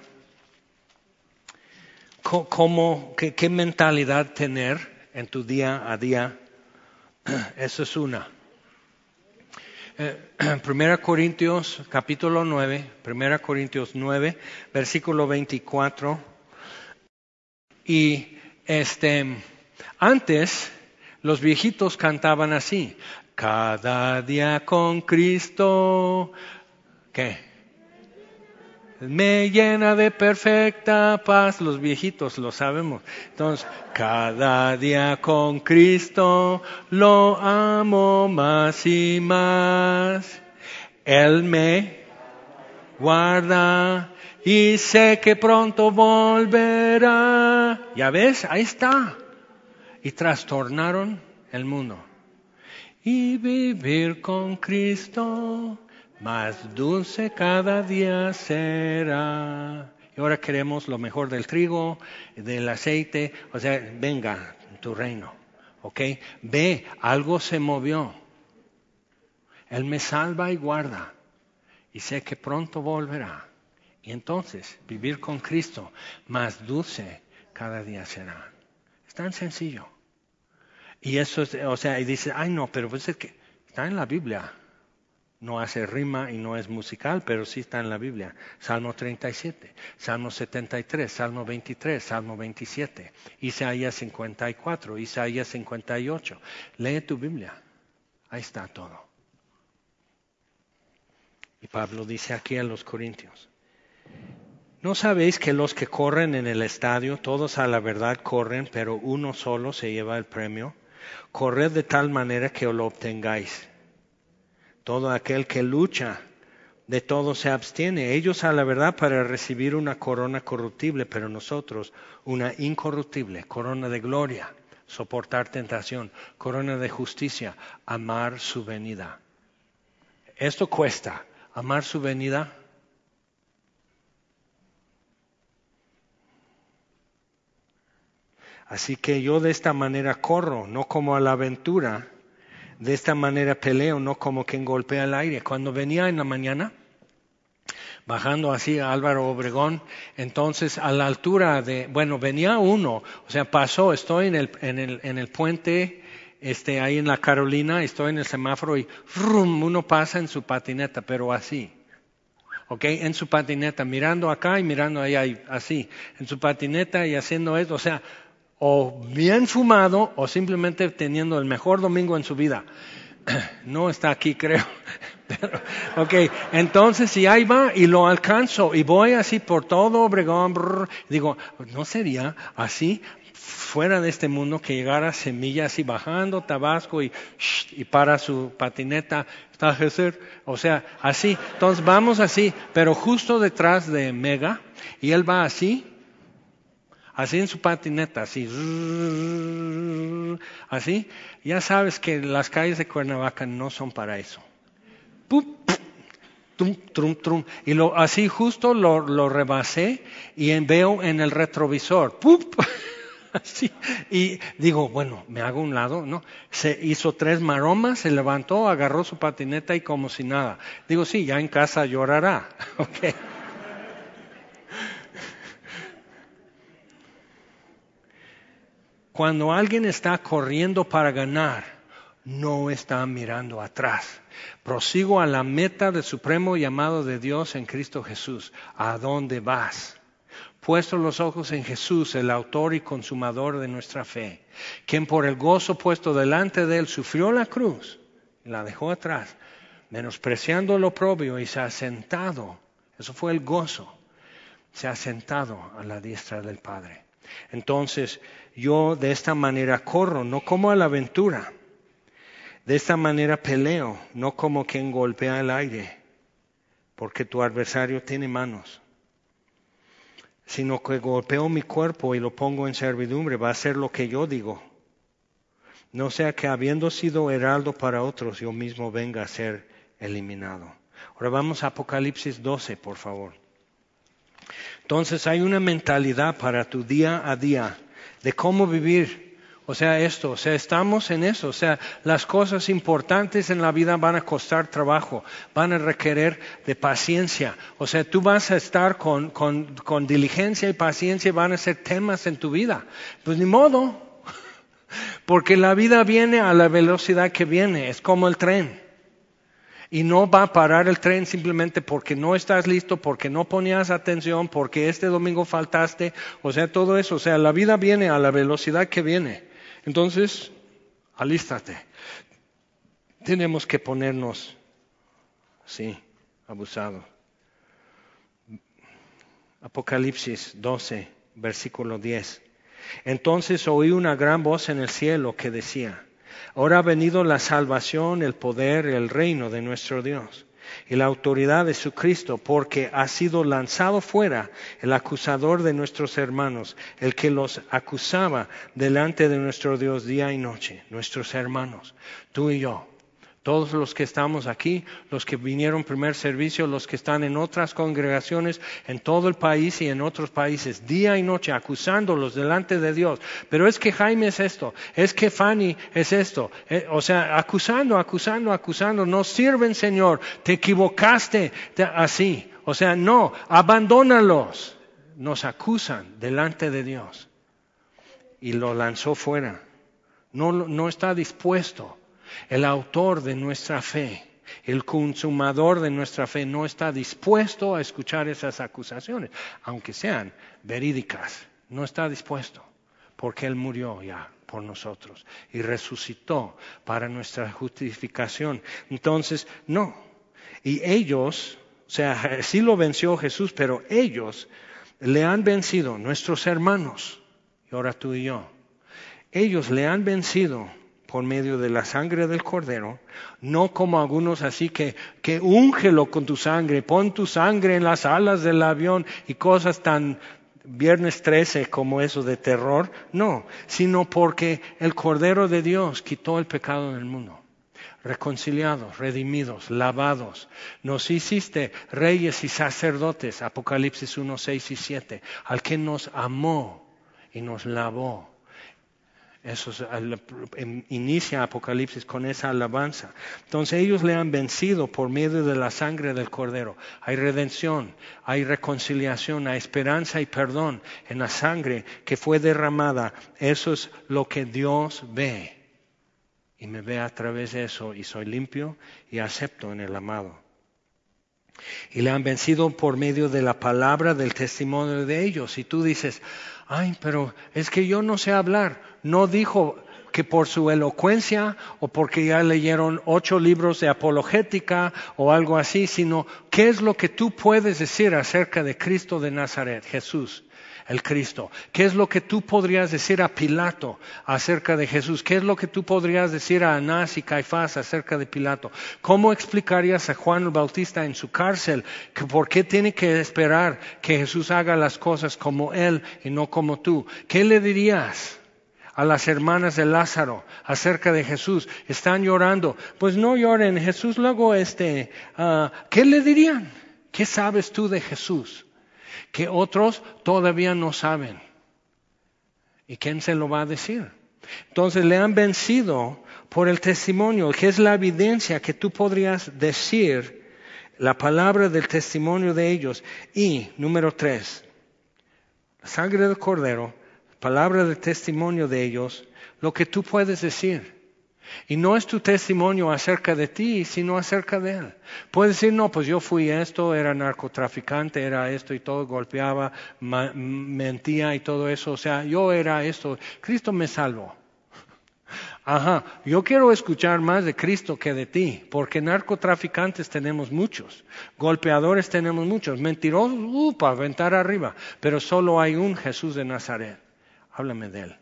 ¿cómo, qué, qué mentalidad tener en tu día a día? Eso es una. Eh, Primera Corintios capítulo 9, Primera Corintios 9, versículo 24. Y este, antes los viejitos cantaban así, cada día con Cristo, ¿qué? Me llena de perfecta paz. Los viejitos lo sabemos. Entonces, cada día con Cristo lo amo más y más. Él me guarda y sé que pronto volverá. Ya ves, ahí está. Y trastornaron el mundo. Y vivir con Cristo más dulce cada día será. Y ahora queremos lo mejor del trigo, del aceite, o sea, venga, tu reino, ¿ok? Ve, algo se movió. Él me salva y guarda, y sé que pronto volverá. Y entonces, vivir con Cristo, más dulce cada día será. Es tan sencillo. Y eso es, o sea, y dice, ay no, pero pues es que está en la Biblia. No hace rima y no es musical, pero sí está en la Biblia. Salmo 37, Salmo 73, Salmo 23, Salmo 27, Isaías 54, Isaías 58. Lee tu Biblia. Ahí está todo. Y Pablo dice aquí a los Corintios, ¿no sabéis que los que corren en el estadio, todos a la verdad corren, pero uno solo se lleva el premio? Corred de tal manera que lo obtengáis. Todo aquel que lucha de todo se abstiene. Ellos a la verdad para recibir una corona corruptible, pero nosotros una incorruptible, corona de gloria, soportar tentación, corona de justicia, amar su venida. Esto cuesta, amar su venida. Así que yo de esta manera corro, no como a la aventura, de esta manera peleo, no como quien golpea el aire. Cuando venía en la mañana, bajando así a Álvaro Obregón, entonces a la altura de, bueno, venía uno, o sea, pasó, estoy en el, en el, en el puente, este, ahí en la Carolina, estoy en el semáforo y rum, uno pasa en su patineta, pero así. ¿ok? En su patineta, mirando acá y mirando allá, así, en su patineta y haciendo esto, o sea, o bien fumado o simplemente teniendo el mejor domingo en su vida. No está aquí, creo. ok, entonces si ahí va y lo alcanzo y voy así por todo Obregón, digo, ¿no sería así fuera de este mundo que llegara semilla así bajando Tabasco y, y para su patineta está? O sea, así. Entonces vamos así, pero justo detrás de Mega y él va así así en su patineta, así, así, ya sabes que las calles de Cuernavaca no son para eso. y lo, así justo lo, lo rebasé y veo en el retrovisor. Así, y digo, bueno, me hago un lado, ¿no? Se hizo tres maromas, se levantó, agarró su patineta y como si nada. Digo, sí, ya en casa llorará. Okay. Cuando alguien está corriendo para ganar, no está mirando atrás. Prosigo a la meta del supremo llamado de Dios en Cristo Jesús. ¿A dónde vas? Puesto los ojos en Jesús, el autor y consumador de nuestra fe, quien por el gozo puesto delante de él sufrió la cruz, la dejó atrás, menospreciando lo propio y se ha sentado. Eso fue el gozo. Se ha sentado a la diestra del Padre. Entonces, yo de esta manera corro, no como a la aventura. De esta manera peleo, no como quien golpea el aire, porque tu adversario tiene manos, sino que golpeo mi cuerpo y lo pongo en servidumbre, va a ser lo que yo digo. No sea que habiendo sido heraldo para otros, yo mismo venga a ser eliminado. Ahora vamos a Apocalipsis 12, por favor. Entonces hay una mentalidad para tu día a día de cómo vivir. O sea, esto, o sea, estamos en eso. O sea, las cosas importantes en la vida van a costar trabajo, van a requerir de paciencia. O sea, tú vas a estar con, con, con diligencia y paciencia y van a ser temas en tu vida. Pues ni modo, porque la vida viene a la velocidad que viene, es como el tren y no va a parar el tren simplemente porque no estás listo, porque no ponías atención, porque este domingo faltaste, o sea, todo eso, o sea, la vida viene a la velocidad que viene. Entonces, alístate. Tenemos que ponernos, sí, abusados. Apocalipsis 12, versículo 10. Entonces oí una gran voz en el cielo que decía, Ahora ha venido la salvación, el poder, el reino de nuestro Dios y la autoridad de su Cristo, porque ha sido lanzado fuera el acusador de nuestros hermanos, el que los acusaba delante de nuestro Dios día y noche, nuestros hermanos, tú y yo. Todos los que estamos aquí, los que vinieron primer servicio, los que están en otras congregaciones en todo el país y en otros países, día y noche acusándolos delante de Dios. Pero es que Jaime es esto, es que Fanny es esto. Eh, o sea, acusando, acusando, acusando. No sirven, Señor. Te equivocaste así. O sea, no, abandónalos. Nos acusan delante de Dios. y lo lanzó fuera. No, no está dispuesto. El autor de nuestra fe, el consumador de nuestra fe, no está dispuesto a escuchar esas acusaciones, aunque sean verídicas. No está dispuesto, porque Él murió ya por nosotros y resucitó para nuestra justificación. Entonces, no. Y ellos, o sea, sí lo venció Jesús, pero ellos le han vencido, nuestros hermanos, y ahora tú y yo, ellos le han vencido por medio de la sangre del cordero, no como algunos así que, que úngelo con tu sangre, pon tu sangre en las alas del avión y cosas tan viernes 13 como eso de terror, no, sino porque el cordero de Dios quitó el pecado del mundo reconciliados, redimidos, lavados. Nos hiciste reyes y sacerdotes, Apocalipsis 1, 6 y 7, al que nos amó y nos lavó. Eso inicia Apocalipsis con esa alabanza. Entonces ellos le han vencido por medio de la sangre del Cordero. Hay redención, hay reconciliación, hay esperanza y perdón en la sangre que fue derramada. Eso es lo que Dios ve y me ve a través de eso y soy limpio y acepto en el amado. Y le han vencido por medio de la palabra del testimonio de ellos. Y tú dices, ay, pero es que yo no sé hablar. No dijo que por su elocuencia o porque ya leyeron ocho libros de apologética o algo así, sino qué es lo que tú puedes decir acerca de Cristo de Nazaret, Jesús el Cristo? ¿Qué es lo que tú podrías decir a Pilato acerca de Jesús? ¿Qué es lo que tú podrías decir a Anás y Caifás acerca de Pilato? ¿Cómo explicarías a Juan el Bautista en su cárcel que por qué tiene que esperar que Jesús haga las cosas como él y no como tú? ¿Qué le dirías? A las hermanas de Lázaro acerca de Jesús. Están llorando. Pues no lloren. Jesús luego, este, ah, ¿qué le dirían? ¿Qué sabes tú de Jesús? que otros todavía no saben. ¿Y quién se lo va a decir? Entonces le han vencido por el testimonio, que es la evidencia que tú podrías decir, la palabra del testimonio de ellos. Y, número tres, la sangre del cordero, palabra del testimonio de ellos, lo que tú puedes decir. Y no es tu testimonio acerca de ti, sino acerca de Él. Puedes decir, no, pues yo fui esto, era narcotraficante, era esto y todo, golpeaba, mentía y todo eso. O sea, yo era esto. Cristo me salvó. Ajá, yo quiero escuchar más de Cristo que de ti, porque narcotraficantes tenemos muchos, golpeadores tenemos muchos, mentirosos, uh, para aventar arriba, pero solo hay un Jesús de Nazaret. Háblame de Él.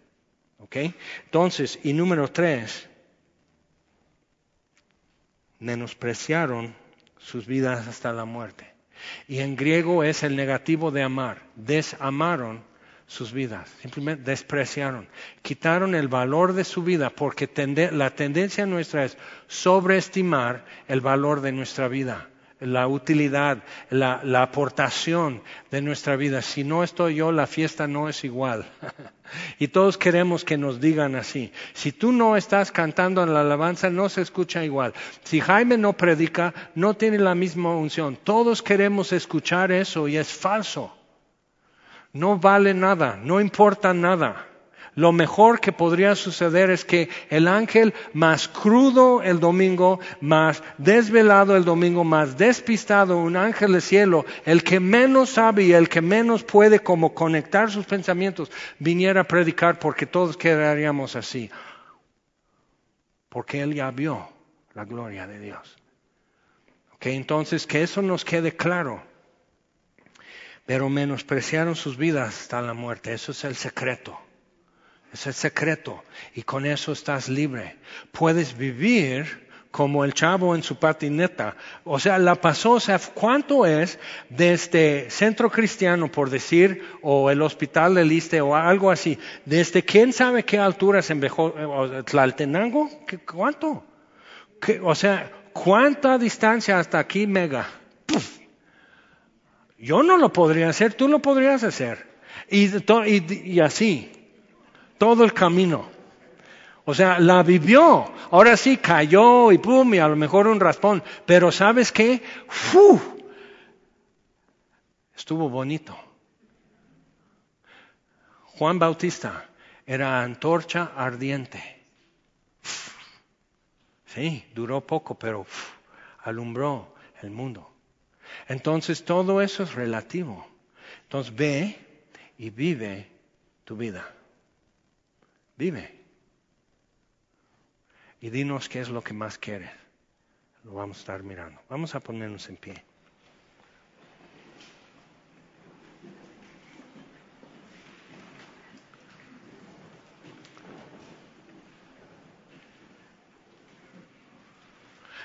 ¿Ok? Entonces, y número tres, menospreciaron sus vidas hasta la muerte. Y en griego es el negativo de amar. Desamaron sus vidas, simplemente despreciaron, quitaron el valor de su vida porque la tendencia nuestra es sobreestimar el valor de nuestra vida la utilidad, la, aportación de nuestra vida. Si no estoy yo, la fiesta no es igual. y todos queremos que nos digan así. Si tú no estás cantando en la alabanza, no se escucha igual. Si Jaime no predica, no tiene la misma unción. Todos queremos escuchar eso y es falso. No vale nada, no importa nada. Lo mejor que podría suceder es que el ángel más crudo el domingo, más desvelado el domingo, más despistado, un ángel del cielo, el que menos sabe y el que menos puede como conectar sus pensamientos, viniera a predicar porque todos quedaríamos así. Porque él ya vio la gloria de Dios. entonces que eso nos quede claro. Pero menospreciaron sus vidas hasta la muerte. Eso es el secreto. Es el secreto. Y con eso estás libre. Puedes vivir como el chavo en su patineta. O sea, la pasó, ¿cuánto es desde este centro cristiano, por decir, o el hospital del Liste o algo así? Desde quién sabe qué altura se envejó, Tlaltenango, ¿cuánto? O sea, ¿cuánta distancia hasta aquí, mega? Yo no lo podría hacer, tú lo podrías hacer. y así todo el camino. O sea, la vivió. Ahora sí cayó y pum, y a lo mejor un raspón. Pero ¿sabes qué? ¡Fu! Estuvo bonito. Juan Bautista era antorcha ardiente. Sí, duró poco, pero alumbró el mundo. Entonces todo eso es relativo. Entonces ve y vive tu vida. Vive. Y dinos qué es lo que más quieres. Lo vamos a estar mirando. Vamos a ponernos en pie.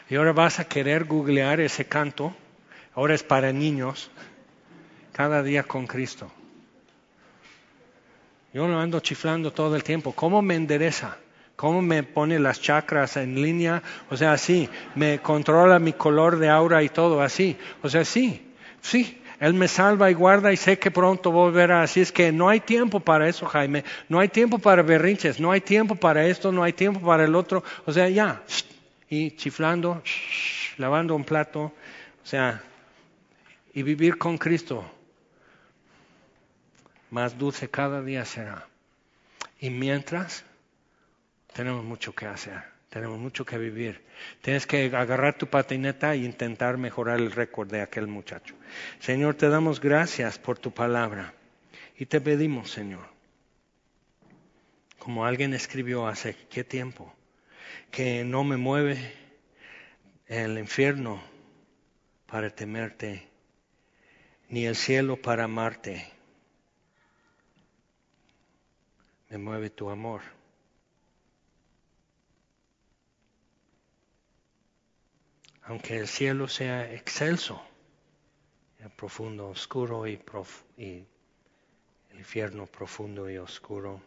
Y ahora vas a querer googlear ese canto. Ahora es para niños. Cada día con Cristo. Yo lo ando chiflando todo el tiempo. ¿Cómo me endereza? ¿Cómo me pone las chakras en línea? O sea, así. Me controla mi color de aura y todo así. O sea, sí. Sí. Él me salva y guarda y sé que pronto volverá. Así es que no hay tiempo para eso, Jaime. No hay tiempo para berrinches. No hay tiempo para esto. No hay tiempo para el otro. O sea, ya y chiflando, lavando un plato, o sea, y vivir con Cristo. Más dulce cada día será. Y mientras, tenemos mucho que hacer, tenemos mucho que vivir. Tienes que agarrar tu patineta e intentar mejorar el récord de aquel muchacho. Señor, te damos gracias por tu palabra y te pedimos, Señor, como alguien escribió hace qué tiempo, que no me mueve el infierno para temerte, ni el cielo para amarte. Me mueve tu amor. Aunque el cielo sea excelso, profundo, oscuro y, y el infierno profundo y oscuro,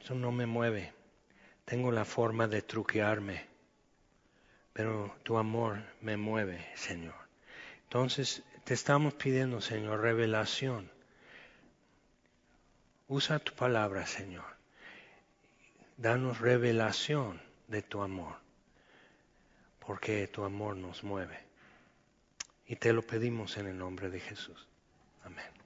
eso no me mueve. Tengo la forma de truquearme, pero tu amor me mueve, Señor. Entonces te estamos pidiendo, Señor, revelación. Usa tu palabra, Señor. Danos revelación de tu amor, porque tu amor nos mueve. Y te lo pedimos en el nombre de Jesús. Amén.